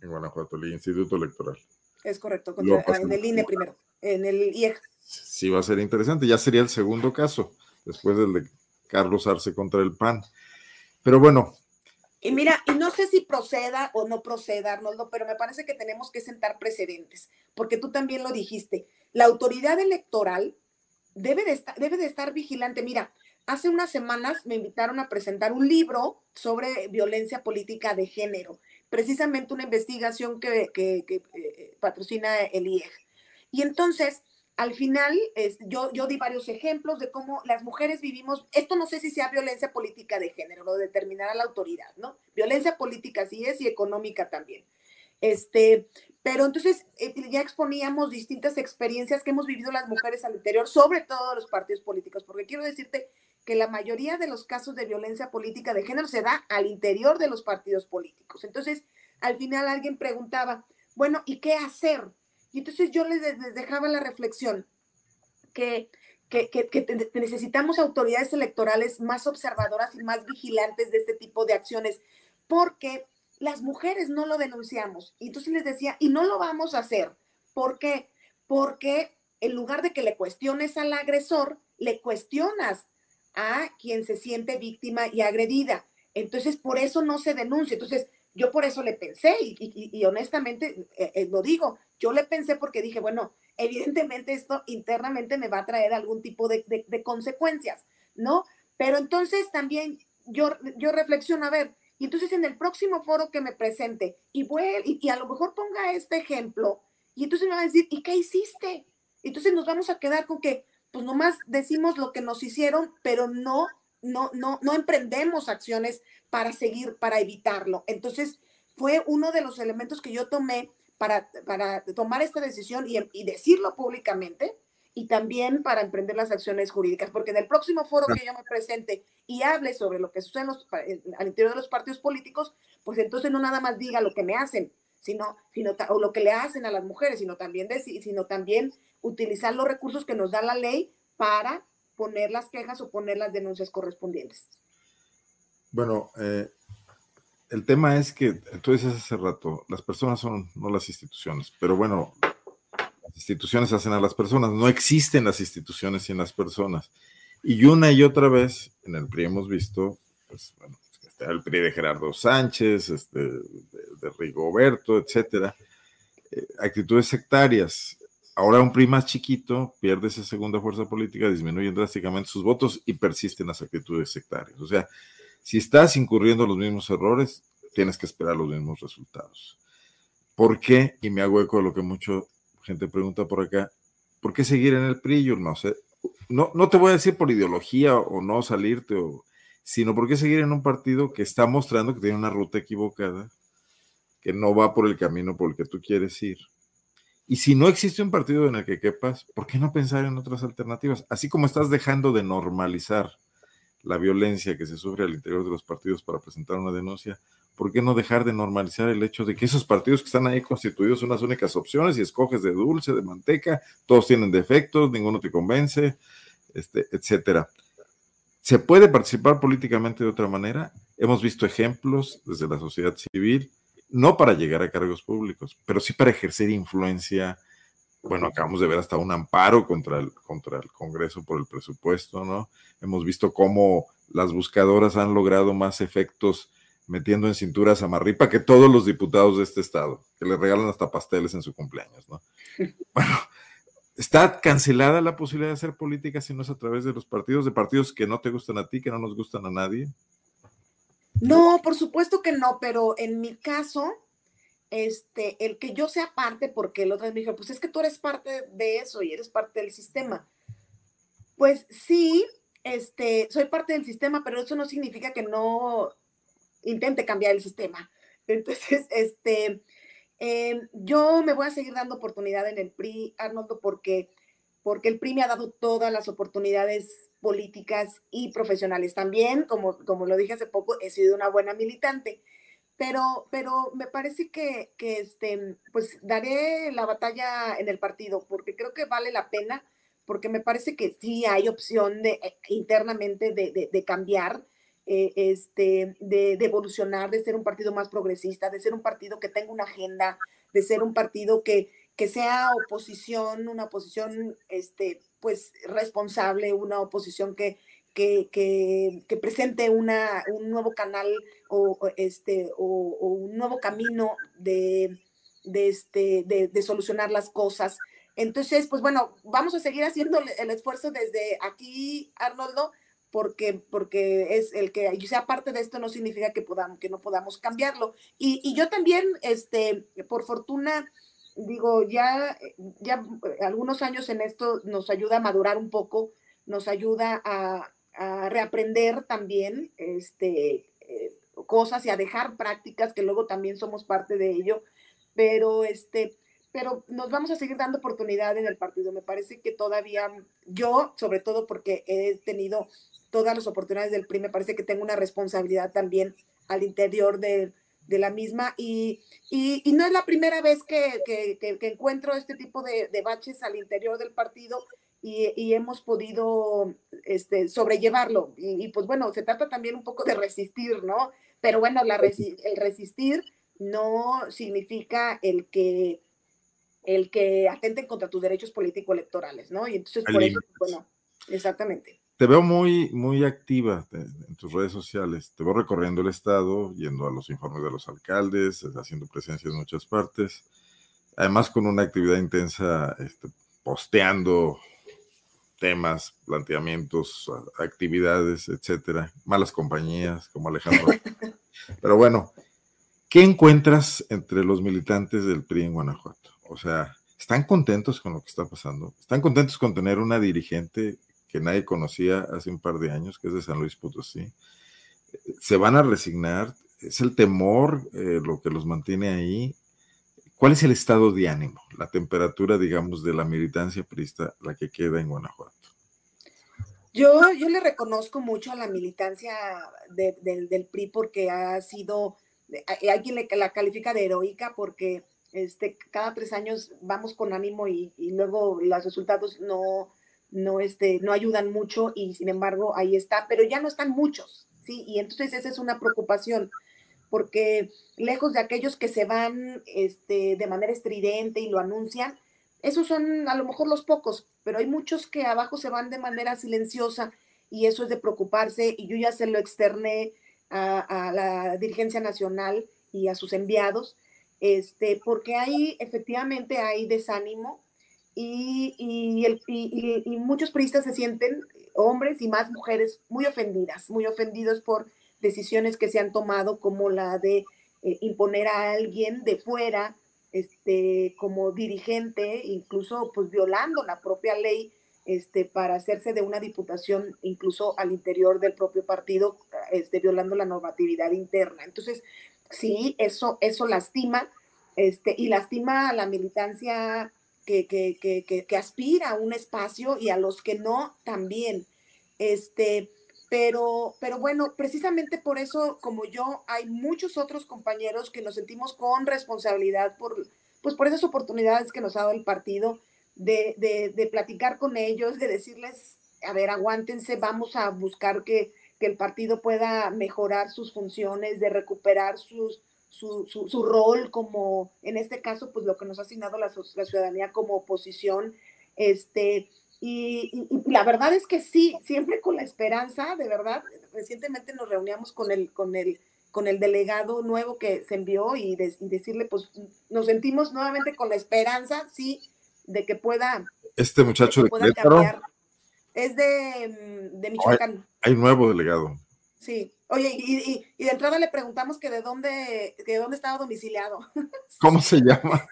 En Guanajuato, el Instituto Electoral. Es correcto, en el INE primero, en el IEG. Sí, va a ser interesante. Ya sería el segundo caso, después del de Carlos Arce contra el PAN. Pero bueno. Y mira, y no sé si proceda o no proceda, Arnoldo, pero me parece que tenemos que sentar precedentes, porque tú también lo dijiste. La autoridad electoral debe de estar, debe de estar vigilante. Mira, hace unas semanas me invitaron a presentar un libro sobre violencia política de género, precisamente una investigación que, que, eh, patrocina el IEG. Y entonces, al final, yo, yo di varios ejemplos de cómo las mujeres vivimos, esto no sé si sea violencia política de género, lo determinará la autoridad, ¿no? Violencia política sí es y económica también. Este, pero entonces eh, ya exponíamos distintas experiencias que hemos vivido las mujeres al interior, sobre todo los partidos políticos, porque quiero decirte que la mayoría de los casos de violencia política de género se da al interior de los partidos políticos. Entonces, al final alguien preguntaba, bueno, ¿y qué hacer? Y entonces yo les, dejaba la reflexión que, que, que, necesitamos autoridades electorales más observadoras y más vigilantes de este tipo de acciones, porque las mujeres no lo denunciamos. Y entonces les decía, y no lo vamos a hacer. ¿Por qué? Porque en lugar de que le cuestiones al agresor, le cuestionas a quien se siente víctima y agredida. Entonces, por eso no se denuncia. Entonces, yo por eso le pensé y, honestamente eh, eh, lo digo, yo le pensé porque dije, bueno, evidentemente esto internamente me va a traer algún tipo de, consecuencias, ¿no? Pero entonces también yo, yo reflexiono, a ver, y entonces en el próximo foro que me presente y, y, y a lo mejor ponga este ejemplo, y entonces me va a decir, ¿y qué hiciste? Entonces nos vamos a quedar con que, pues nomás decimos lo que nos hicieron, pero no, no, no, no emprendemos acciones para seguir, para evitarlo. Entonces fue uno de los elementos que yo tomé para, para tomar esta decisión y, y decirlo públicamente, y también para emprender las acciones jurídicas, porque en el próximo foro que yo me presente y hable sobre lo que sucede al interior de los partidos políticos, pues entonces no nada más diga lo que me hacen, sino, sino o lo que le hacen a las mujeres, sino también, sino también utilizar los recursos que nos da la ley para poner las quejas o poner las denuncias correspondientes. Bueno, eh, el tema es que, tú dices hace rato, las personas son no las instituciones, pero bueno, instituciones hacen a las personas, no existen las instituciones sin las personas. Y una y otra vez en el PRI hemos visto, pues, bueno, el PRI de Gerardo Sánchez, este, de, Rigoberto, etcétera, eh, actitudes sectarias. Ahora un PRI más chiquito pierde esa segunda fuerza política, disminuyen drásticamente sus votos y persisten las actitudes sectarias. O sea, si estás incurriendo los mismos errores, tienes que esperar los mismos resultados. ¿Por qué? Y me hago eco de lo que mucho gente pregunta por acá, ¿por qué seguir en el PRI? no sé, no, no te voy a decir por ideología o no salirte, o, sino por qué seguir en un partido que está mostrando que tiene una ruta equivocada, que no va por el camino por el que tú quieres ir. Y si no existe un partido en el que quepas, ¿por qué no pensar en otras alternativas? Así como estás dejando de normalizar la violencia que se sufre al interior de los partidos para presentar una denuncia, ¿por qué no dejar de normalizar el hecho de que esos partidos que están ahí constituidos son las únicas opciones y escoges de dulce, de manteca, todos tienen defectos, ninguno te convence, este, etcétera? ¿Se puede participar políticamente de otra manera? Hemos visto ejemplos desde la sociedad civil, no para llegar a cargos públicos, pero sí para ejercer influencia. Bueno, acabamos de ver hasta un amparo contra el, contra el Congreso por el presupuesto, ¿no? Hemos visto cómo las buscadoras han logrado más efectos metiendo en cinturas a Marripa que todos los diputados de este estado, que le regalan hasta pasteles en su cumpleaños, ¿no? Bueno, está cancelada la posibilidad de hacer política si no es a través de los partidos, de partidos que no te gustan a ti, que no nos gustan a nadie. No, por supuesto que no, pero en mi caso, este, el que yo sea parte, porque el otro me dijo, pues es que tú eres parte de eso y eres parte del sistema. Pues sí, este, soy parte del sistema, pero eso no significa que no intente cambiar el sistema. Entonces, este, em, yo me voy a seguir dando oportunidad en el PRI, Arnoldo, porque, porque el PRI me ha dado todas las oportunidades políticas y profesionales. También, como, como lo dije hace poco, he sido una buena militante. Pero, pero me parece que, que este, pues daré la batalla en el partido, porque creo que vale la pena, porque me parece que sí hay opción de, eh, internamente de, de, de cambiar eh, este, de, evolucionar, de ser un partido más progresista, de ser un partido que tenga una agenda, de ser un partido que, que sea oposición, una oposición este, pues, responsable, una oposición que, que, que, presente una, un nuevo canal o, este, o, un nuevo camino de, de, este, de, de, solucionar las cosas. Entonces, pues bueno, vamos a seguir haciendo el esfuerzo desde aquí, Arnoldo, porque, porque es el que sea parte de esto no significa que, podamos, que no podamos cambiarlo. Y, yo también, este, por fortuna, digo, ya, ya algunos años en esto nos ayuda a madurar un poco, nos ayuda a, a reaprender también este, eh, cosas y a dejar prácticas que luego también somos parte de ello, pero este, pero nos vamos a seguir dando oportunidad en el partido. Me parece que todavía yo, sobre todo porque he tenido todas las oportunidades del PRI, me parece que tengo una responsabilidad también al interior de, de la misma y, y, y, no es la primera vez que, que, que, encuentro este tipo de, de, baches al interior del partido y, hemos podido este, sobrellevarlo. Y, pues bueno, se trata también un poco de resistir, ¿no? Pero bueno, la el resistir no significa el que el que atenten contra tus derechos político-electorales, ¿no? Y entonces, por eso, bueno, exactamente. Te veo muy, muy activa en tus redes sociales. Te veo recorriendo el estado, yendo a los informes de los alcaldes, haciendo presencia en muchas partes. Además, con una actividad intensa, este, posteando temas, planteamientos, actividades, etcétera, malas compañías como Alejandro. Pero bueno, ¿qué encuentras entre los militantes del PRI en Guanajuato? O sea, ¿están contentos con lo que está pasando? ¿Están contentos con tener una dirigente que nadie conocía hace un par de años, que es de San Luis Potosí? ¿Se van a resignar? ¿Es el temor eh, lo que los mantiene ahí? ¿Cuál es el estado de ánimo, la temperatura, digamos, de la militancia prista, la que queda en Guanajuato? Yo, yo le reconozco mucho a la militancia del PRI porque ha sido, hay quien le, la califica de heroica porque este, cada tres años vamos con ánimo y luego los resultados no, no, este, no ayudan mucho y sin embargo ahí está, pero ya no están muchos, ¿sí? Y entonces esa es una preocupación porque lejos de aquellos que se van este, de manera estridente y lo anuncian, esos son a lo mejor los pocos, pero hay muchos que abajo se van de manera silenciosa y eso es de preocuparse y yo ya se lo externé a, la dirigencia nacional y a sus enviados, este, porque ahí efectivamente hay desánimo y, el, y, muchos periodistas se sienten, hombres y más mujeres, muy ofendidas, muy ofendidos por decisiones que se han tomado como la de eh, imponer a alguien de fuera este, como dirigente, incluso pues violando la propia ley este, para hacerse de una diputación incluso al interior del propio partido, este, violando la normatividad interna. Entonces, sí, eso, eso lastima este, y lastima a la militancia que, que, que, que, aspira a un espacio y a los que no también. Este, pero, pero bueno, precisamente por eso, como yo, hay muchos otros compañeros que nos sentimos con responsabilidad por, pues por esas oportunidades que nos ha dado el partido, de, de, platicar con ellos, de decirles, a ver, aguántense, vamos a buscar que, que el partido pueda mejorar sus funciones, de recuperar sus, su, su, su, rol como, en este caso, pues lo que nos ha asignado la, la ciudadanía como oposición, este, y, la verdad es que sí, siempre con la esperanza, de verdad, recientemente nos reuníamos con el, con el, con el delegado nuevo que se envió y, decirle, pues nos sentimos nuevamente con la esperanza, sí, de que pueda... Este muchacho de, Es de, de Michoacán. Hay, nuevo delegado. Sí. Oye, y, y, de entrada le preguntamos que de dónde, de dónde estaba domiciliado. ¿Cómo se llama?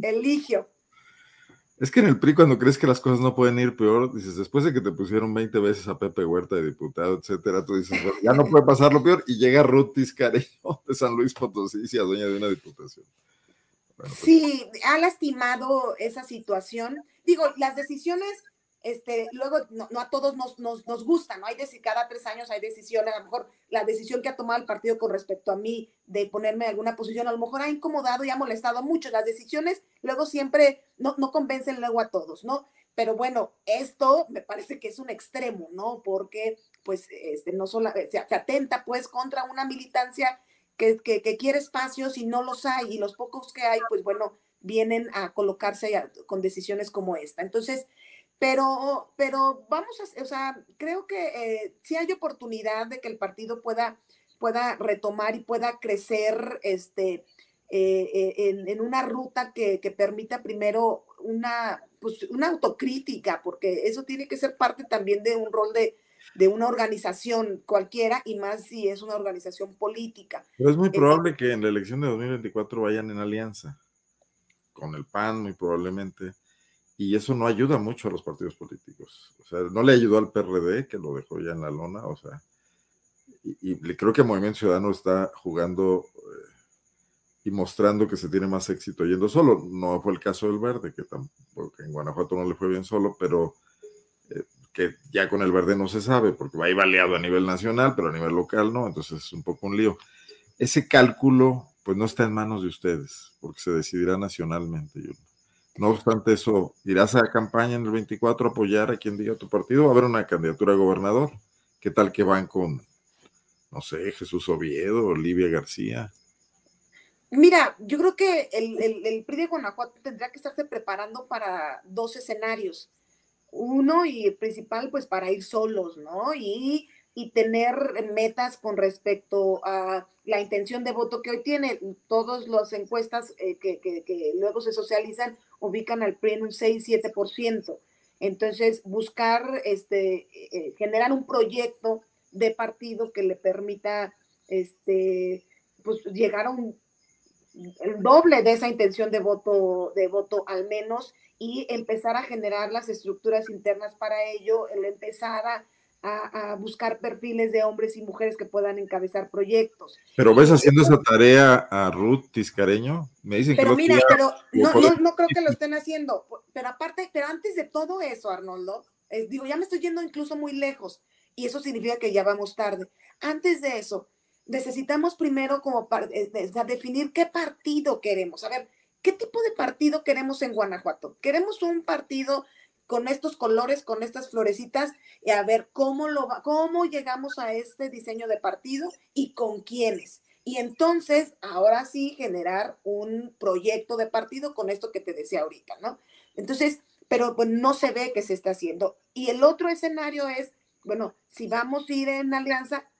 Eligio. Es que en el PRI cuando crees que las cosas no pueden ir peor, dices, después de que te pusieron 20 veces a Pepe Huerta de diputado, etcétera, tú dices, ya no puede pasar lo peor, y llega Ruth Tiscareño de San Luis Potosí, a dueña de una diputación. Pues sí, ha lastimado esa situación. Digo, las decisiones este, luego no, a todos nos, nos, nos, gusta, ¿no? Hay cada tres años hay decisiones, a lo mejor la decisión que ha tomado el partido con respecto a mí de ponerme en alguna posición, a lo mejor ha incomodado y ha molestado mucho. Las decisiones luego siempre no, no convencen luego a todos, ¿no? Pero bueno, esto me parece que es un extremo, ¿no? Porque pues este, no solo se, atenta pues contra una militancia que, que, que, quiere espacios y no los hay y los pocos que hay, pues bueno, vienen a colocarse con decisiones como esta. Entonces, Pero, pero vamos a, o sea, creo que eh, sí hay oportunidad de que el partido pueda, pueda retomar y pueda crecer este, eh, eh, en, una ruta que, que, permita primero una, pues, una autocrítica, porque eso tiene que ser parte también de un rol de, de una organización cualquiera y más si es una organización política. Pero es muy probable que en la elección de 2024 vayan en alianza con el PAN, muy probablemente, y eso no ayuda mucho a los partidos políticos. O sea, no le ayudó al PRD, que lo dejó ya en la lona, o sea, y, creo que Movimiento Ciudadano está jugando eh, y mostrando que se tiene más éxito yendo solo. No fue el caso del Verde, que tampoco en Guanajuato no le fue bien solo, pero eh, que ya con el verde no se sabe, porque va ahí baleado a nivel nacional, pero a nivel local no, entonces es un poco un lío. Ese cálculo, pues no está en manos de ustedes, porque se decidirá nacionalmente. No obstante eso, ¿irás a la campaña en el 24 a apoyar a quien diga tu partido? ¿Va a haber una candidatura a gobernador? ¿Qué tal que van con, no sé, Jesús Oviedo, Olivia García? Mira, yo creo que el, el, el PRI de Guanajuato tendrá que estarse preparando para dos escenarios uno y principal, pues para ir solos, ¿no? Y, tener metas con respecto a la intención de voto que hoy tiene. Todas las encuestas eh, que, luego se socializan ubican al PRI en un 6-7%. Entonces, buscar, este, eh, generar un proyecto de partido que le permita, este, pues llegar a un el doble de esa intención de voto, de voto al menos, y empezar a generar las estructuras internas para ello, el empezar a, buscar perfiles de hombres y mujeres que puedan encabezar proyectos. Pero ves haciendo esa tarea a Ruth Tiscareño, me dicen pero mira, pero no, no, no, creo que lo estén haciendo, pero aparte, pero antes de todo eso, Arnoldo, digo, ya me estoy yendo incluso muy lejos, y eso significa que ya vamos tarde. Antes de eso, necesitamos primero como eh, definir qué partido queremos. A ver, ¿qué tipo de partido queremos en Guanajuato? Queremos un partido con estos colores, con estas florecitas, y a ver cómo, lo va, cómo llegamos a este diseño de partido y con quiénes. Y entonces, ahora sí, generar un proyecto de partido con esto que te decía ahorita, ¿no? Entonces, pero pues no se ve que se está haciendo. Y el otro escenario es, bueno, si vamos a ir en alianza,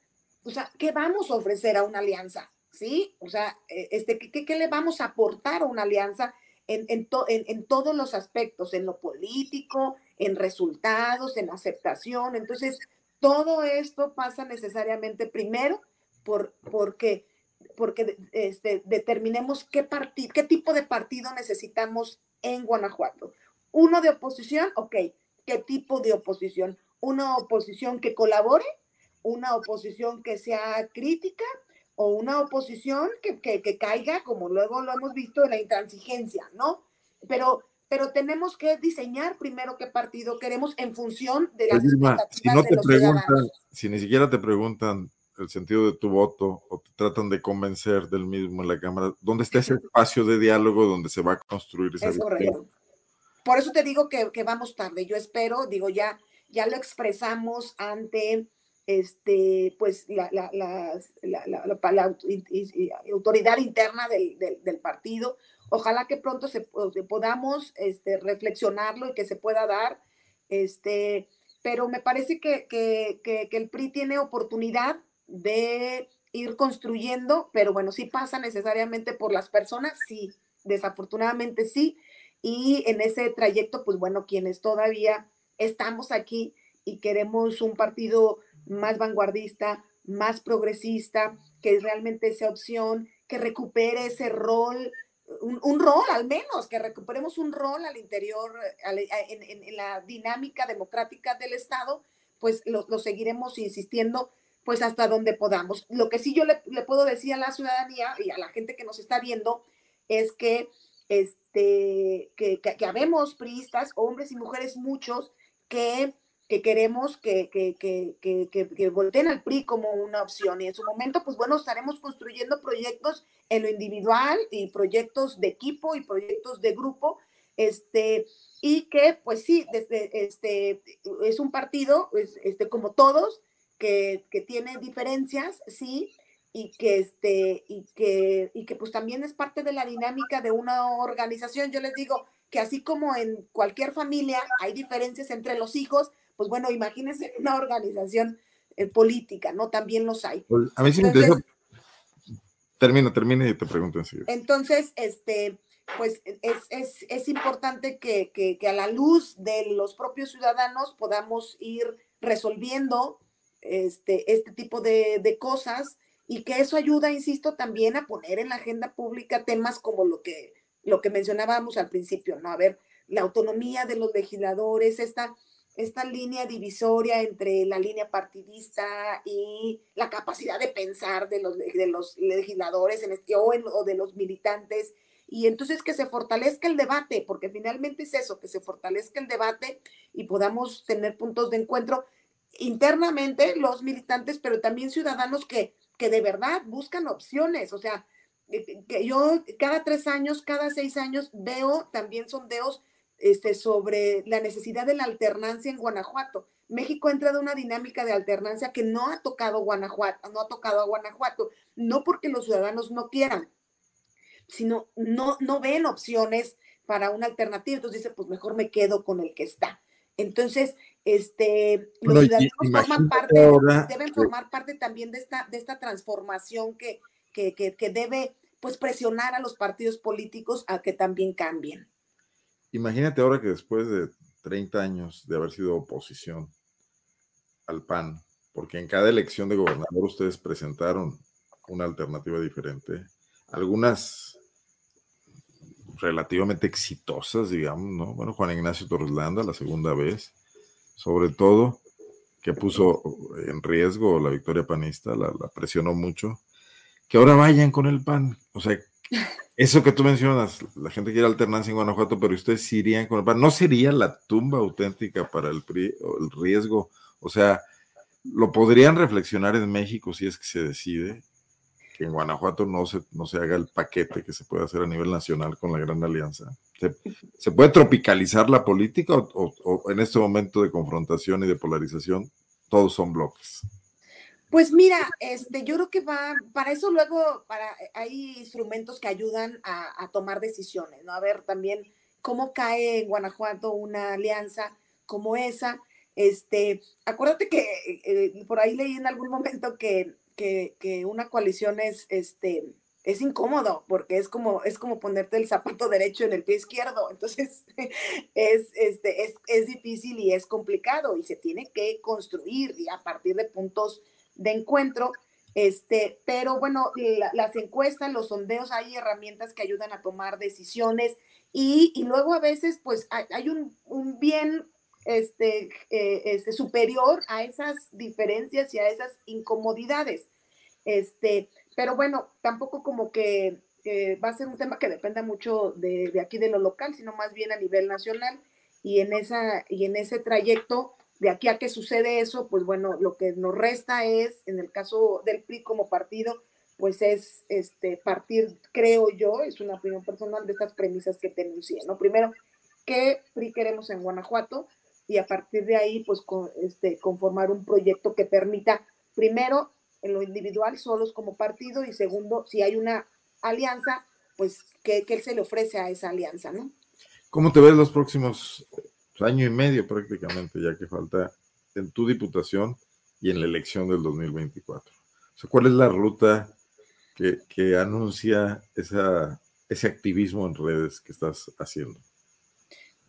o sea, ¿qué vamos a ofrecer a una alianza? ¿Sí? O sea, eh, este, ¿qué, le vamos a aportar a una alianza en, en, todos los aspectos, en lo político, en resultados, en aceptación? Entonces, todo esto pasa necesariamente primero por, porque, porque este, determinemos qué, qué tipo de partido necesitamos en Guanajuato. Uno de oposición, ok, ¿qué tipo de oposición? Una oposición que colabore una oposición que sea crítica o una oposición que, que, caiga, como luego lo hemos visto, en la intransigencia, ¿no? Pero, pero tenemos que diseñar primero qué partido queremos en función de las si no te preguntan, Si ni siquiera te preguntan el sentido de tu voto o te tratan de convencer del mismo en la Cámara, ¿dónde está ese espacio de diálogo donde se va a construir esa es. Por eso te digo que, que, vamos tarde. Yo espero, digo, ya, ya lo expresamos ante este, pues la, la, la, la autoridad interna del, del, partido. Ojalá que pronto se, podamos este, reflexionarlo y que se pueda dar. Este, pero me parece que, que, que, que, el PRI tiene oportunidad de ir construyendo, pero bueno, sí pasa necesariamente por las personas, sí, desafortunadamente sí. Y en ese trayecto, pues bueno, quienes todavía estamos aquí y queremos un partido más vanguardista, más progresista, que realmente sea opción, que recupere ese rol, un, rol al menos, que recuperemos un rol al interior, en, la dinámica democrática del Estado, pues lo, seguiremos insistiendo pues hasta donde podamos. Lo que sí yo le, puedo decir a la ciudadanía y a la gente que nos está viendo es que, este, que, que, que habemos priistas, hombres y mujeres muchos, que que queremos que, que, que, que, volteen al PRI como una opción. Y en su momento, pues bueno, estaremos construyendo proyectos en lo individual y proyectos de equipo y proyectos de grupo, este, y que pues sí, desde, este, es un partido, este, como todos, que, que tiene diferencias, sí, y que este y que y que pues también es parte de la dinámica de una organización yo les digo que así como en cualquier familia hay diferencias entre los hijos, pues bueno, imagínense una organización eh, política, ¿no? También los hay. Pues, a mí sí me interesa. Termina, termina y te pregunto enseguida. Entonces, este, pues es, es, importante que, que, que, a la luz de los propios ciudadanos podamos ir resolviendo este, este tipo de, de cosas y que eso ayuda, insisto, también a poner en la agenda pública temas como lo que, lo que mencionábamos al principio, ¿no? A ver, la autonomía de los legisladores, esta, esta línea divisoria entre la línea partidista y la capacidad de pensar de los, de los legisladores en este, o, o de los militantes. Y entonces que se fortalezca el debate, porque finalmente es eso, que se fortalezca el debate y podamos tener puntos de encuentro internamente los militantes, pero también ciudadanos que, que de verdad buscan opciones. O sea, que yo cada tres años, cada seis años veo también sondeos este, sobre la necesidad de la alternancia en Guanajuato. México ha entrado en una dinámica de alternancia que no ha tocado Guanajuato, no ha tocado a Guanajuato, no porque los ciudadanos no quieran, sino no, no ven opciones para una alternativa. Entonces dice, pues mejor me quedo con el que está. Entonces, este, los ciudadanos forman parte, deben formar parte también de esta, de esta transformación que, que, que, que debe pues presionar a los partidos políticos a que también cambien. Imagínate ahora que después de 30 años de haber sido oposición al PAN, porque en cada elección de gobernador ustedes presentaron una alternativa diferente, algunas relativamente exitosas, digamos, ¿no? Bueno, Juan Ignacio Torreslanda, la segunda vez, sobre todo, que puso en riesgo la victoria panista, la, la presionó mucho, que ahora vayan con el PAN. O sea, eso que tú mencionas, la gente quiere alternancia en Guanajuato, pero ustedes irían con el PAN. ¿No sería la tumba auténtica para el PRI el riesgo? O sea, ¿lo podrían reflexionar en México si es que se decide que en Guanajuato no se, no se haga el paquete que se puede hacer a nivel nacional con la Gran Alianza? ¿Se, puede tropicalizar la política o en este momento de confrontación y de polarización todos son bloques? Pues mira, este, yo creo que va, para eso luego para, eh, hay instrumentos que ayudan a, tomar decisiones, ¿no? A ver también cómo cae en Guanajuato una alianza como esa. Este, acuérdate que eh, por ahí leí en algún momento que, que, que, una coalición es, este, es incómodo, porque es como, es como ponerte el zapato derecho en el pie izquierdo. Entonces, es, este, es, es difícil y es complicado y se tiene que construir y a partir de puntos de encuentro. Este, pero bueno, las encuestas, los sondeos, hay herramientas que ayudan a tomar decisiones y, luego a veces pues hay, un, bien este, eh, este, superior a esas diferencias y a esas incomodidades. Este, pero bueno, tampoco como que va a ser un tema que dependa mucho de, de, aquí de lo local, sino más bien a nivel nacional y en, esa, y en ese trayecto de aquí a que sucede eso, pues bueno, lo que nos resta es, en el caso del PRI como partido, pues es este, partir, creo yo, es una opinión personal, de estas premisas que te enuncié, ¿no? Primero, ¿qué PRI queremos en Guanajuato? Y a partir de ahí, pues con, este, conformar un proyecto que permita, primero, en lo individual, solos como partido, y segundo, si hay una alianza, pues, ¿qué, qué se le ofrece a esa alianza, ¿no? ¿Cómo te ves los próximos año y medio prácticamente ya que falta en tu diputación y en la elección del 2024. O sea, ¿Cuál es la ruta que, que anuncia esa, ese activismo en redes que estás haciendo?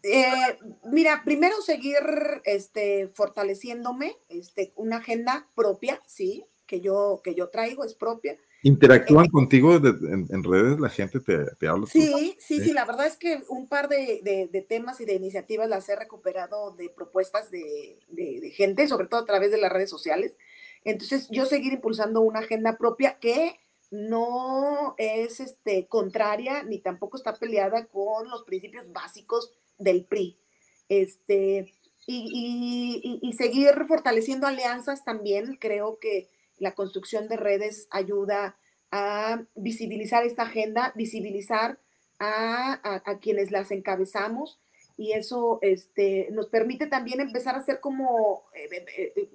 Eh, mira, primero seguir este, fortaleciéndome, este, una agenda propia, sí, que yo, que yo traigo, es propia. ¿Interactúan eh, contigo en, redes? ¿La gente te, habla? Sí, sí, sí, la verdad es que un par de, temas y de iniciativas las he recuperado de propuestas de, gente, sobre todo a través de las redes sociales. Entonces, yo seguir impulsando una agenda propia que no es este, contraria ni tampoco está peleada con los principios básicos del PRI. Este, y, y seguir fortaleciendo alianzas también, creo que la construcción de redes ayuda a visibilizar esta agenda, visibilizar a, quienes las encabezamos y eso este, nos permite también empezar a hacer como eh, eh, eh,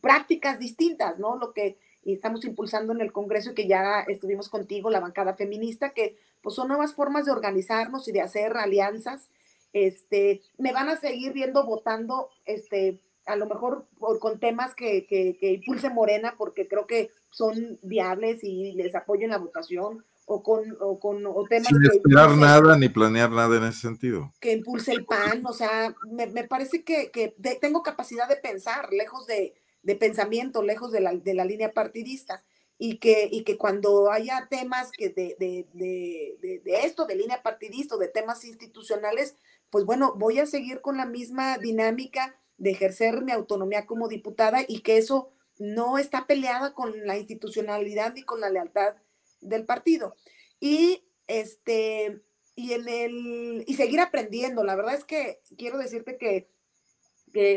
prácticas distintas, ¿no? Lo que estamos impulsando en el Congreso y que ya estuvimos contigo, la bancada feminista, que pues son nuevas formas de organizarnos y de hacer alianzas. Este, me van a seguir viendo votando, este, a lo mejor con temas que, que, que impulse Morena, porque creo que son viables y les apoyo en la votación, o con, o con o temas Sin esperar nada ni planear nada en ese sentido. Que impulse el PAN, o sea, me, me parece que, que tengo capacidad de pensar, lejos de, de pensamiento, lejos de la, de la, línea partidista, y que, y que cuando haya temas que de, de, de, de esto, de línea partidista, de temas institucionales, pues bueno, voy a seguir con la misma dinámica de ejercer mi autonomía como diputada y que eso no está peleada con la institucionalidad ni con la lealtad del partido. Y este, y en el, y seguir aprendiendo. La verdad es que quiero decirte que,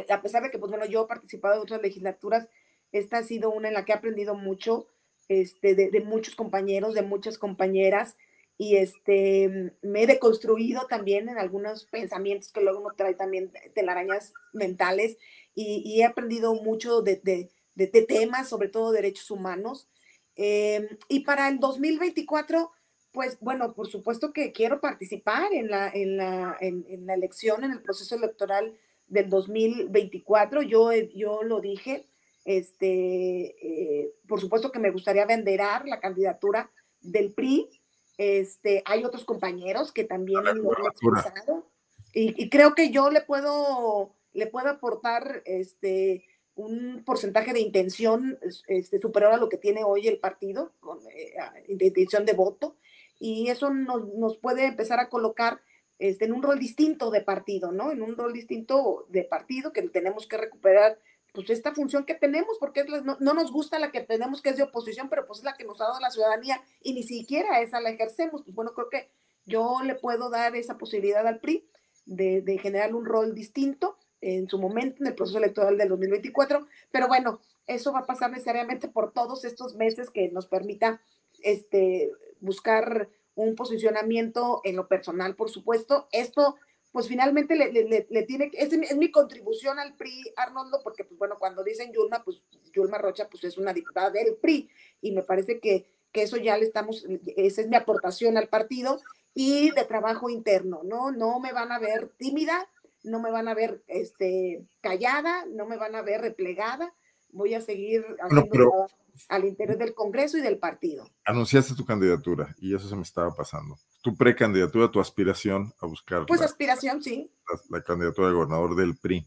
a pesar de que, pues bueno, yo he participado en otras legislaturas, esta ha sido una en la que he aprendido mucho, este, de muchos compañeros, de muchas compañeras, y este, me he deconstruido también en algunos pensamientos que luego uno trae también telarañas mentales, y, he aprendido mucho de, temas, sobre todo derechos humanos, eh, y para el 2024, pues bueno, por supuesto que quiero participar en la, en la, en, la elección, en el proceso electoral del 2024. Yo, yo lo dije, este, eh, por supuesto que me gustaría venderar la candidatura del PRI. Este, hay otros compañeros que también lo han expresado y, y, creo que yo le puedo, le puedo aportar este, un porcentaje de intención este, superior a lo que tiene hoy el partido, con eh, intención de voto, y eso nos, nos, puede empezar a colocar este, en un rol distinto de partido, ¿no? En un rol distinto de partido que tenemos que recuperar, pues esta función que tenemos, porque no, no, nos gusta la que tenemos que es de oposición, pero pues es la que nos ha dado la ciudadanía y ni siquiera esa la ejercemos. Pues bueno, creo que yo le puedo dar esa posibilidad al PRI de, de generar un rol distinto en su momento en el proceso electoral del 2024, pero bueno, eso va a pasar necesariamente por todos estos meses que nos permita este, buscar un posicionamiento en lo personal, por supuesto. Esto, pues finalmente le, le, le tiene, es, es, mi contribución al PRI, Arnoldo, porque pues bueno, cuando dicen Yulma, pues Yulma Rocha, pues es una diputada del PRI, y me parece que, que eso ya le estamos, esa es mi aportación al partido y de trabajo interno, ¿no? No me van a ver tímida, no me van a ver este, callada, no me van a ver replegada, voy a seguir haciendo al interior del Congreso y del partido. Anunciaste tu candidatura y eso se me estaba pasando. Tu precandidatura, tu aspiración a buscar. Pues la, aspiración, sí. La, la, candidatura de gobernador del PRI.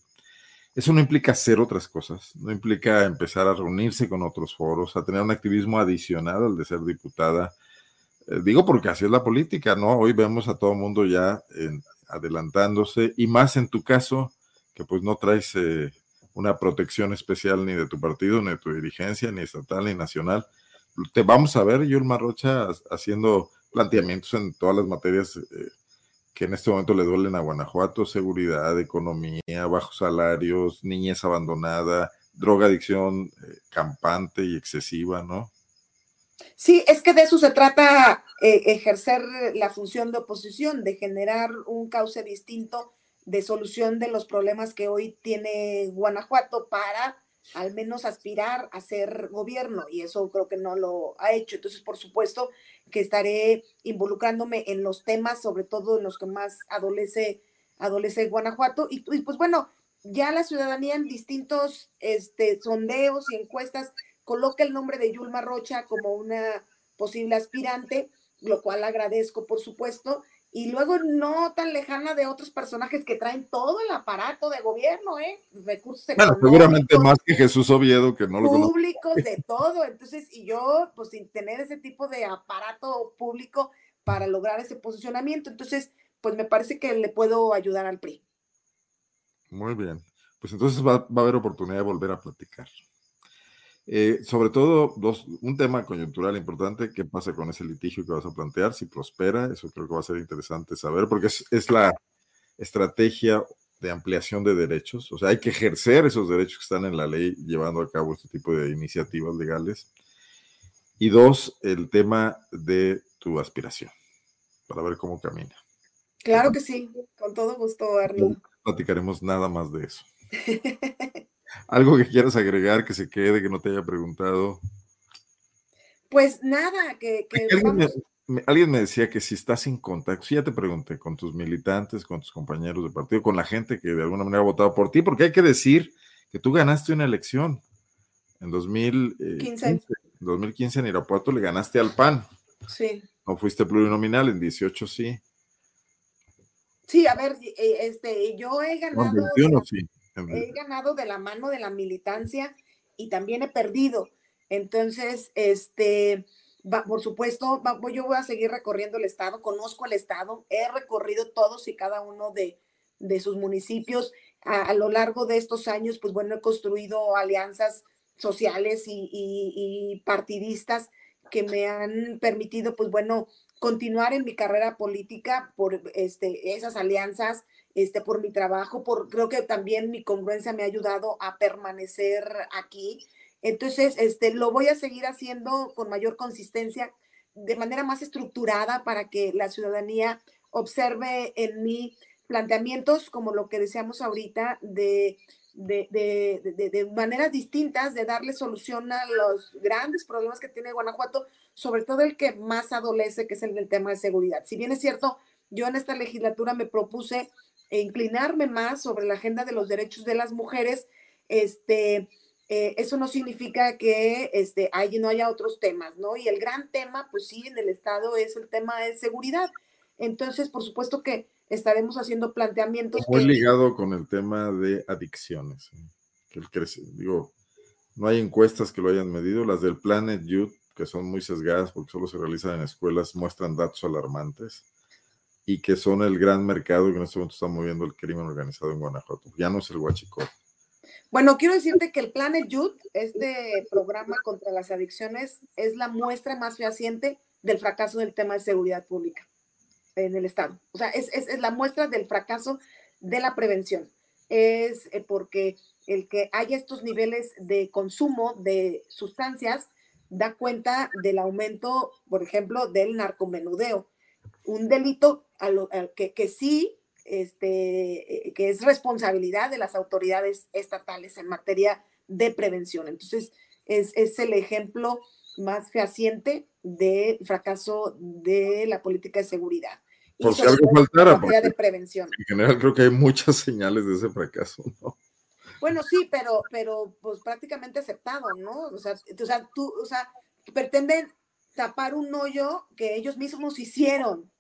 Eso no implica hacer otras cosas, no implica empezar a reunirse con otros foros, a tener un activismo adicional al de ser diputada. Eh, digo porque así es la política, ¿no? Hoy vemos a todo el mundo ya adelantándose y más en tu caso, que pues no traes eh, una protección especial ni de tu partido, ni de tu dirigencia, ni estatal, ni nacional. Te vamos a ver, Yulma Rocha, haciendo planteamientos en todas las materias eh, que en este momento le duelen a Guanajuato, seguridad, economía, bajos salarios, niñez abandonada, drogadicción eh, campante y excesiva, ¿no? Sí, es que de eso se trata eh, ejercer la función de oposición, de generar un cauce distinto de solución de los problemas que hoy tiene Guanajuato para al menos aspirar a ser gobierno y eso creo que no lo ha hecho. Entonces, por supuesto que estaré involucrándome en los temas, sobre todo en los que más adolece, adolece Guanajuato. Y, pues bueno, ya la ciudadanía en distintos este, sondeos y encuestas coloca el nombre de Yulma Rocha como una posible aspirante, lo cual agradezco, por supuesto, y luego no tan lejana de otros personajes que traen todo el aparato de gobierno, ¿eh? Recursos bueno, seguramente más que Jesús Oviedo, que no lo Públicos, de todo. Entonces, y yo, pues sin tener ese tipo de aparato público para lograr ese posicionamiento, entonces, pues me parece que le puedo ayudar al PRI. Muy bien. Pues entonces va, va a haber oportunidad de volver a platicar. Eh, sobre todo, dos, un tema coyuntural importante, ¿qué pasa con ese litigio que vas a plantear? Si prospera, eso creo que va a ser interesante saber, porque es, es la estrategia de ampliación de derechos, o sea, hay que ejercer esos derechos que están en la ley llevando a cabo este tipo de iniciativas legales. Y dos, el tema de tu aspiración, para ver cómo camina. Claro que sí, con todo gusto, Arnold. No platicaremos nada más de eso. Algo que quieras agregar, que se quede, que no te haya preguntado. Pues nada, que... Alguien, me, decía que si estás en contacto, ya te pregunté, con tus militantes, con tus compañeros de partido, con la gente que de alguna manera ha votado por ti, porque hay que decir que tú ganaste una elección en 2015. 2015 en Irapuato le ganaste al PAN. Sí. No fuiste plurinominal, en 18 sí. Sí, a ver, eh, este, yo he ganado. He ganado de la mano de la militancia y también he perdido. Entonces, este, por supuesto, yo voy a seguir recorriendo el estado, conozco el estado, he recorrido todos y cada uno de, sus municipios. A, lo largo de estos años, pues bueno, he construido alianzas sociales y partidistas que me han permitido, pues bueno, continuar en mi carrera política por este, esas alianzas, este, por mi trabajo, por creo que también mi congruencia me ha ayudado a permanecer aquí. Entonces, este, lo voy a seguir haciendo con mayor consistencia, de manera más estructurada para que la ciudadanía observe en mí planteamientos como lo que decíamos ahorita de de, de, de, maneras distintas de darle solución a los grandes problemas que tiene Guanajuato, sobre todo el que más adolece, que es el del tema de seguridad. Si bien es cierto, yo en esta legislatura me propuse inclinarme más sobre la agenda de los derechos de las mujeres, este, eh, eso no significa que este, hay, no haya otros temas, ¿no? Y el gran tema, pues sí, en el Estado es el tema de seguridad. Entonces, por supuesto que estaremos haciendo planteamientos. Muy ligado con el tema de adicciones. Que el digo, no hay encuestas que lo hayan medido. Las del Planet Youth, que son muy sesgadas porque solo se realizan en escuelas, muestran datos alarmantes y que son el gran mercado que en este momento está moviendo el crimen organizado en Guanajuato. Ya no es el huachicol. Bueno, quiero decirte que el Planet Youth, este programa contra las adicciones, es la muestra más fehaciente del fracaso del tema de seguridad pública en el Estado. O sea, es, es, la muestra del fracaso de la prevención. Es eh, porque el que haya estos niveles de consumo de sustancias da cuenta del aumento, por ejemplo, del narcomenudeo. Un delito que, que, sí, este, eh, que es responsabilidad de las autoridades estatales en materia de prevención. Entonces, es, es el ejemplo más fehaciente del fracaso de la política de seguridad. Por si algo faltara. de prevención. En general creo que hay muchas señales de ese fracaso, ¿no? Bueno, sí, pero, pero pues prácticamente aceptado, ¿no? O sea, o sea, tú, o sea, pretenden tapar un hoyo que ellos mismos hicieron,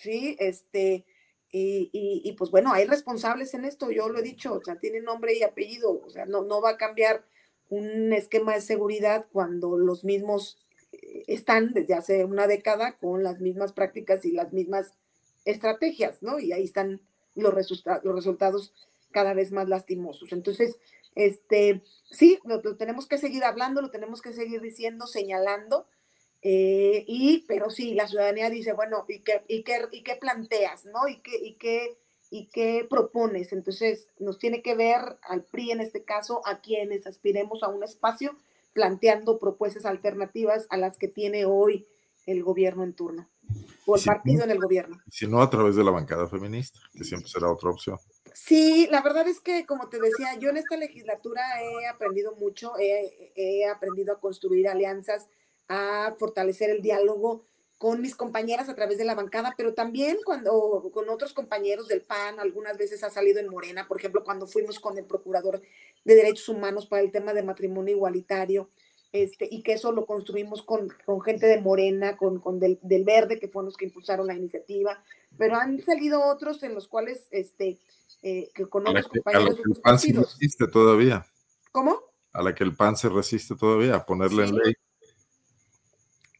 ¿sí? Este, y, y, y, pues bueno, hay responsables en esto, yo lo he dicho, o sea, tiene nombre y apellido, o sea, no, no va a cambiar un esquema de seguridad cuando los mismos eh, están desde hace una década con las mismas prácticas y las mismas estrategias, ¿no? Y ahí están los, los resultados cada vez más lastimosos. Entonces, este, sí, lo, tenemos que seguir hablando, lo tenemos que seguir diciendo, señalando, eh, y, pero sí, la ciudadanía dice, bueno, ¿y qué, y qué, y qué planteas, no? ¿Y qué, y, qué, ¿Y qué propones? Entonces, nos tiene que ver al PRI en este caso, a quienes aspiremos a un espacio, planteando propuestas alternativas a las que tiene hoy el gobierno en turno o el partido en el gobierno. Si no, a través de la bancada feminista, que siempre será otra opción. Sí, la verdad es que, como te decía, yo en esta legislatura he aprendido mucho, he, aprendido a construir alianzas, a fortalecer el diálogo con mis compañeras a través de la bancada, pero también cuando con otros compañeros del PAN, algunas veces ha salido en Morena, por ejemplo, cuando fuimos con el Procurador de Derechos Humanos para el tema de matrimonio igualitario, este, y que eso lo construimos con, con gente de Morena, con, con del, del, Verde, que fueron los que impulsaron la iniciativa, pero han salido otros en los cuales, este, eh, que con otros compañeros. A la que el PAN se resiste todavía. ¿Cómo? A la que el PAN se resiste todavía, a ponerle en ley.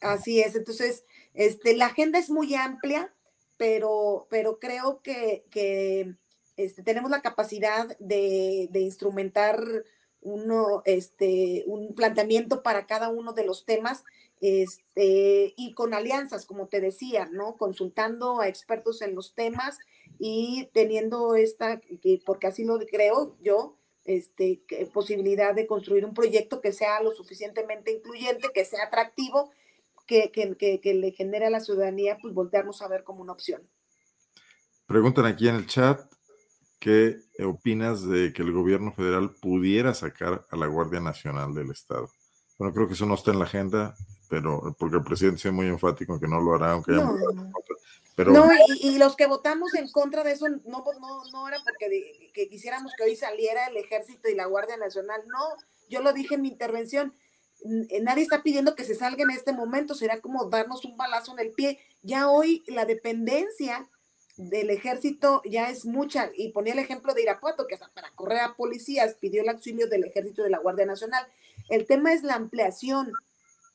Así es, entonces, este, la agenda es muy amplia, pero, pero creo que, que este, tenemos la capacidad de, de instrumentar uno, este, un planteamiento para cada uno de los temas este, y con alianzas, como te decía, ¿no? Consultando a expertos en los temas y teniendo esta, porque así lo creo yo, este, posibilidad de construir un proyecto que sea lo suficientemente incluyente, que sea atractivo, que, que, que le genere a la ciudadanía, pues voltearnos a ver como una opción. Preguntan aquí en el chat, ¿Qué opinas de que el gobierno federal pudiera sacar a la Guardia Nacional del Estado? Bueno, creo que eso no está en la agenda. pero porque el presidente es muy enfático en que no lo hará, aunque haya Pero... No, y, los que votamos en contra de eso no, no, no era porque que quisiéramos que hoy saliera el ejército y la Guardia Nacional, no, yo lo dije en mi intervención, nadie está pidiendo que se salga en este momento, será como darnos un balazo en el pie. Ya hoy la dependencia del ejército ya es mucha, y ponía el ejemplo de Irapuato, que hasta para correr a policías pidió el auxilio del ejército de la Guardia Nacional. El tema es la ampliación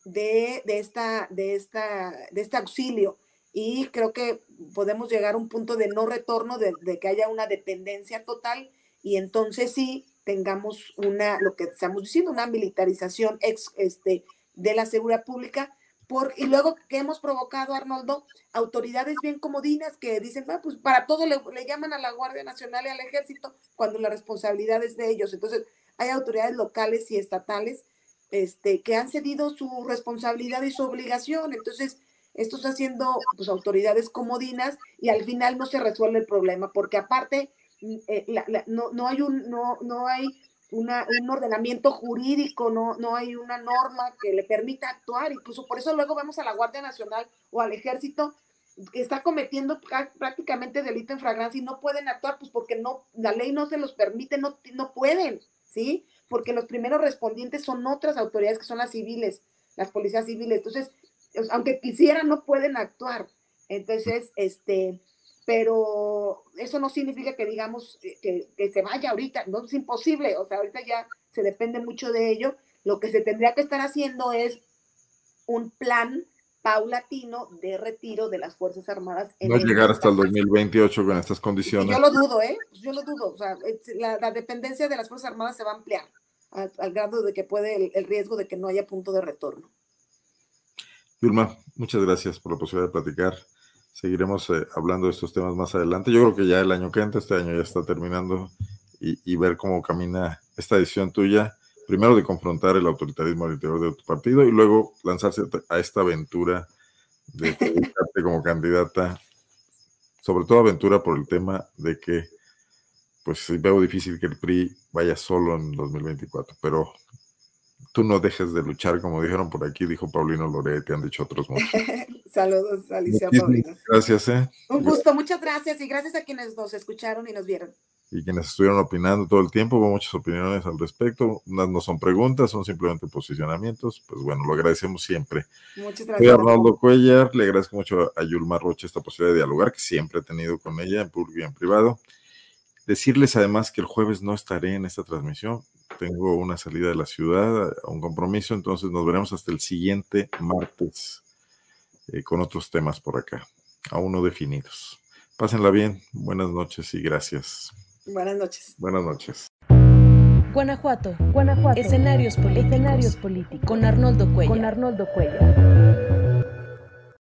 de, esta, de, esta, de este auxilio, y creo que podemos llegar a un punto de no retorno, de, de que haya una dependencia total, y entonces sí tengamos una, lo que estamos diciendo, una militarización ex, este, de la seguridad pública, por, y luego que hemos provocado, Arnoldo, autoridades bien comodinas que dicen, ah, pues para todo le, llaman a la Guardia Nacional y al Ejército cuando la responsabilidad es de ellos. Entonces, hay autoridades locales y estatales este, que han cedido su responsabilidad y su obligación. Entonces, esto está haciendo pues, autoridades comodinas y al final no se resuelve el problema, porque aparte mm, eh, no, no, hay un, no, no hay un ordenamiento jurídico, no, no hay una norma que le permita actuar. Incluso por eso luego vemos a la Guardia Nacional o al Ejército que está cometiendo prácticamente delito en fragancia y no pueden actuar, pues porque no, la ley no se los permite, no, no pueden, ¿sí? Porque los primeros respondientes son otras autoridades que son las civiles, las policías civiles. Entonces, aunque quisieran, no pueden actuar. Entonces, este, pero eso no significa que digamos que, que, se vaya ahorita, no es imposible, o sea, ahorita ya se depende mucho de ello. Lo que se tendría que estar haciendo es un plan paulatino de retiro de las Fuerzas Armadas. En no llegar hasta el 2028 con estas condiciones. Yo lo dudo, ¿eh? Yo lo dudo. O sea, la, dependencia de las Fuerzas Armadas se va a ampliar al, grado de que puede el, riesgo de que no haya punto de retorno. Vilma, muchas gracias por la posibilidad de platicar. Seguiremos eh, hablando de estos temas más adelante. Yo creo que ya el año que entra, este año ya está terminando, y, ver cómo camina esta decisión tuya. Primero de confrontar el autoritarismo al interior de tu partido y luego lanzarse a esta aventura de dedicarte como candidata, sobre todo aventura por el tema de que, pues veo difícil que el PRI vaya solo en 2024, pero tú no dejes de luchar, como dijeron por aquí, dijo Paulino Lore, te han dicho otros muchos. Saludos, Alicia Paulino. Gracias, ¿eh? Un gusto, muchas gracias y gracias a quienes nos escucharon y nos vieron. Y quienes estuvieron opinando todo el tiempo, hubo muchas opiniones al respecto. Unas no son preguntas, son simplemente posicionamientos. Pues bueno, lo agradecemos siempre. Muchas gracias. Soy Arnoldo Cuellar, le agradezco mucho a Yulma Roche esta posibilidad de dialogar, que siempre he tenido con ella en público y en privado. Decirles además que el jueves no estaré en esta transmisión. Tengo una salida de la ciudad, un compromiso, entonces nos veremos hasta el siguiente martes eh, con otros temas por acá, aún no definidos. Pásenla bien, buenas noches y gracias. Buenas noches. Buenas noches. Guanajuato, Guanajuato. Escenarios políticos. Escenarios políticos. Con Arnoldo Cuellar. Con Arnoldo Cuellar.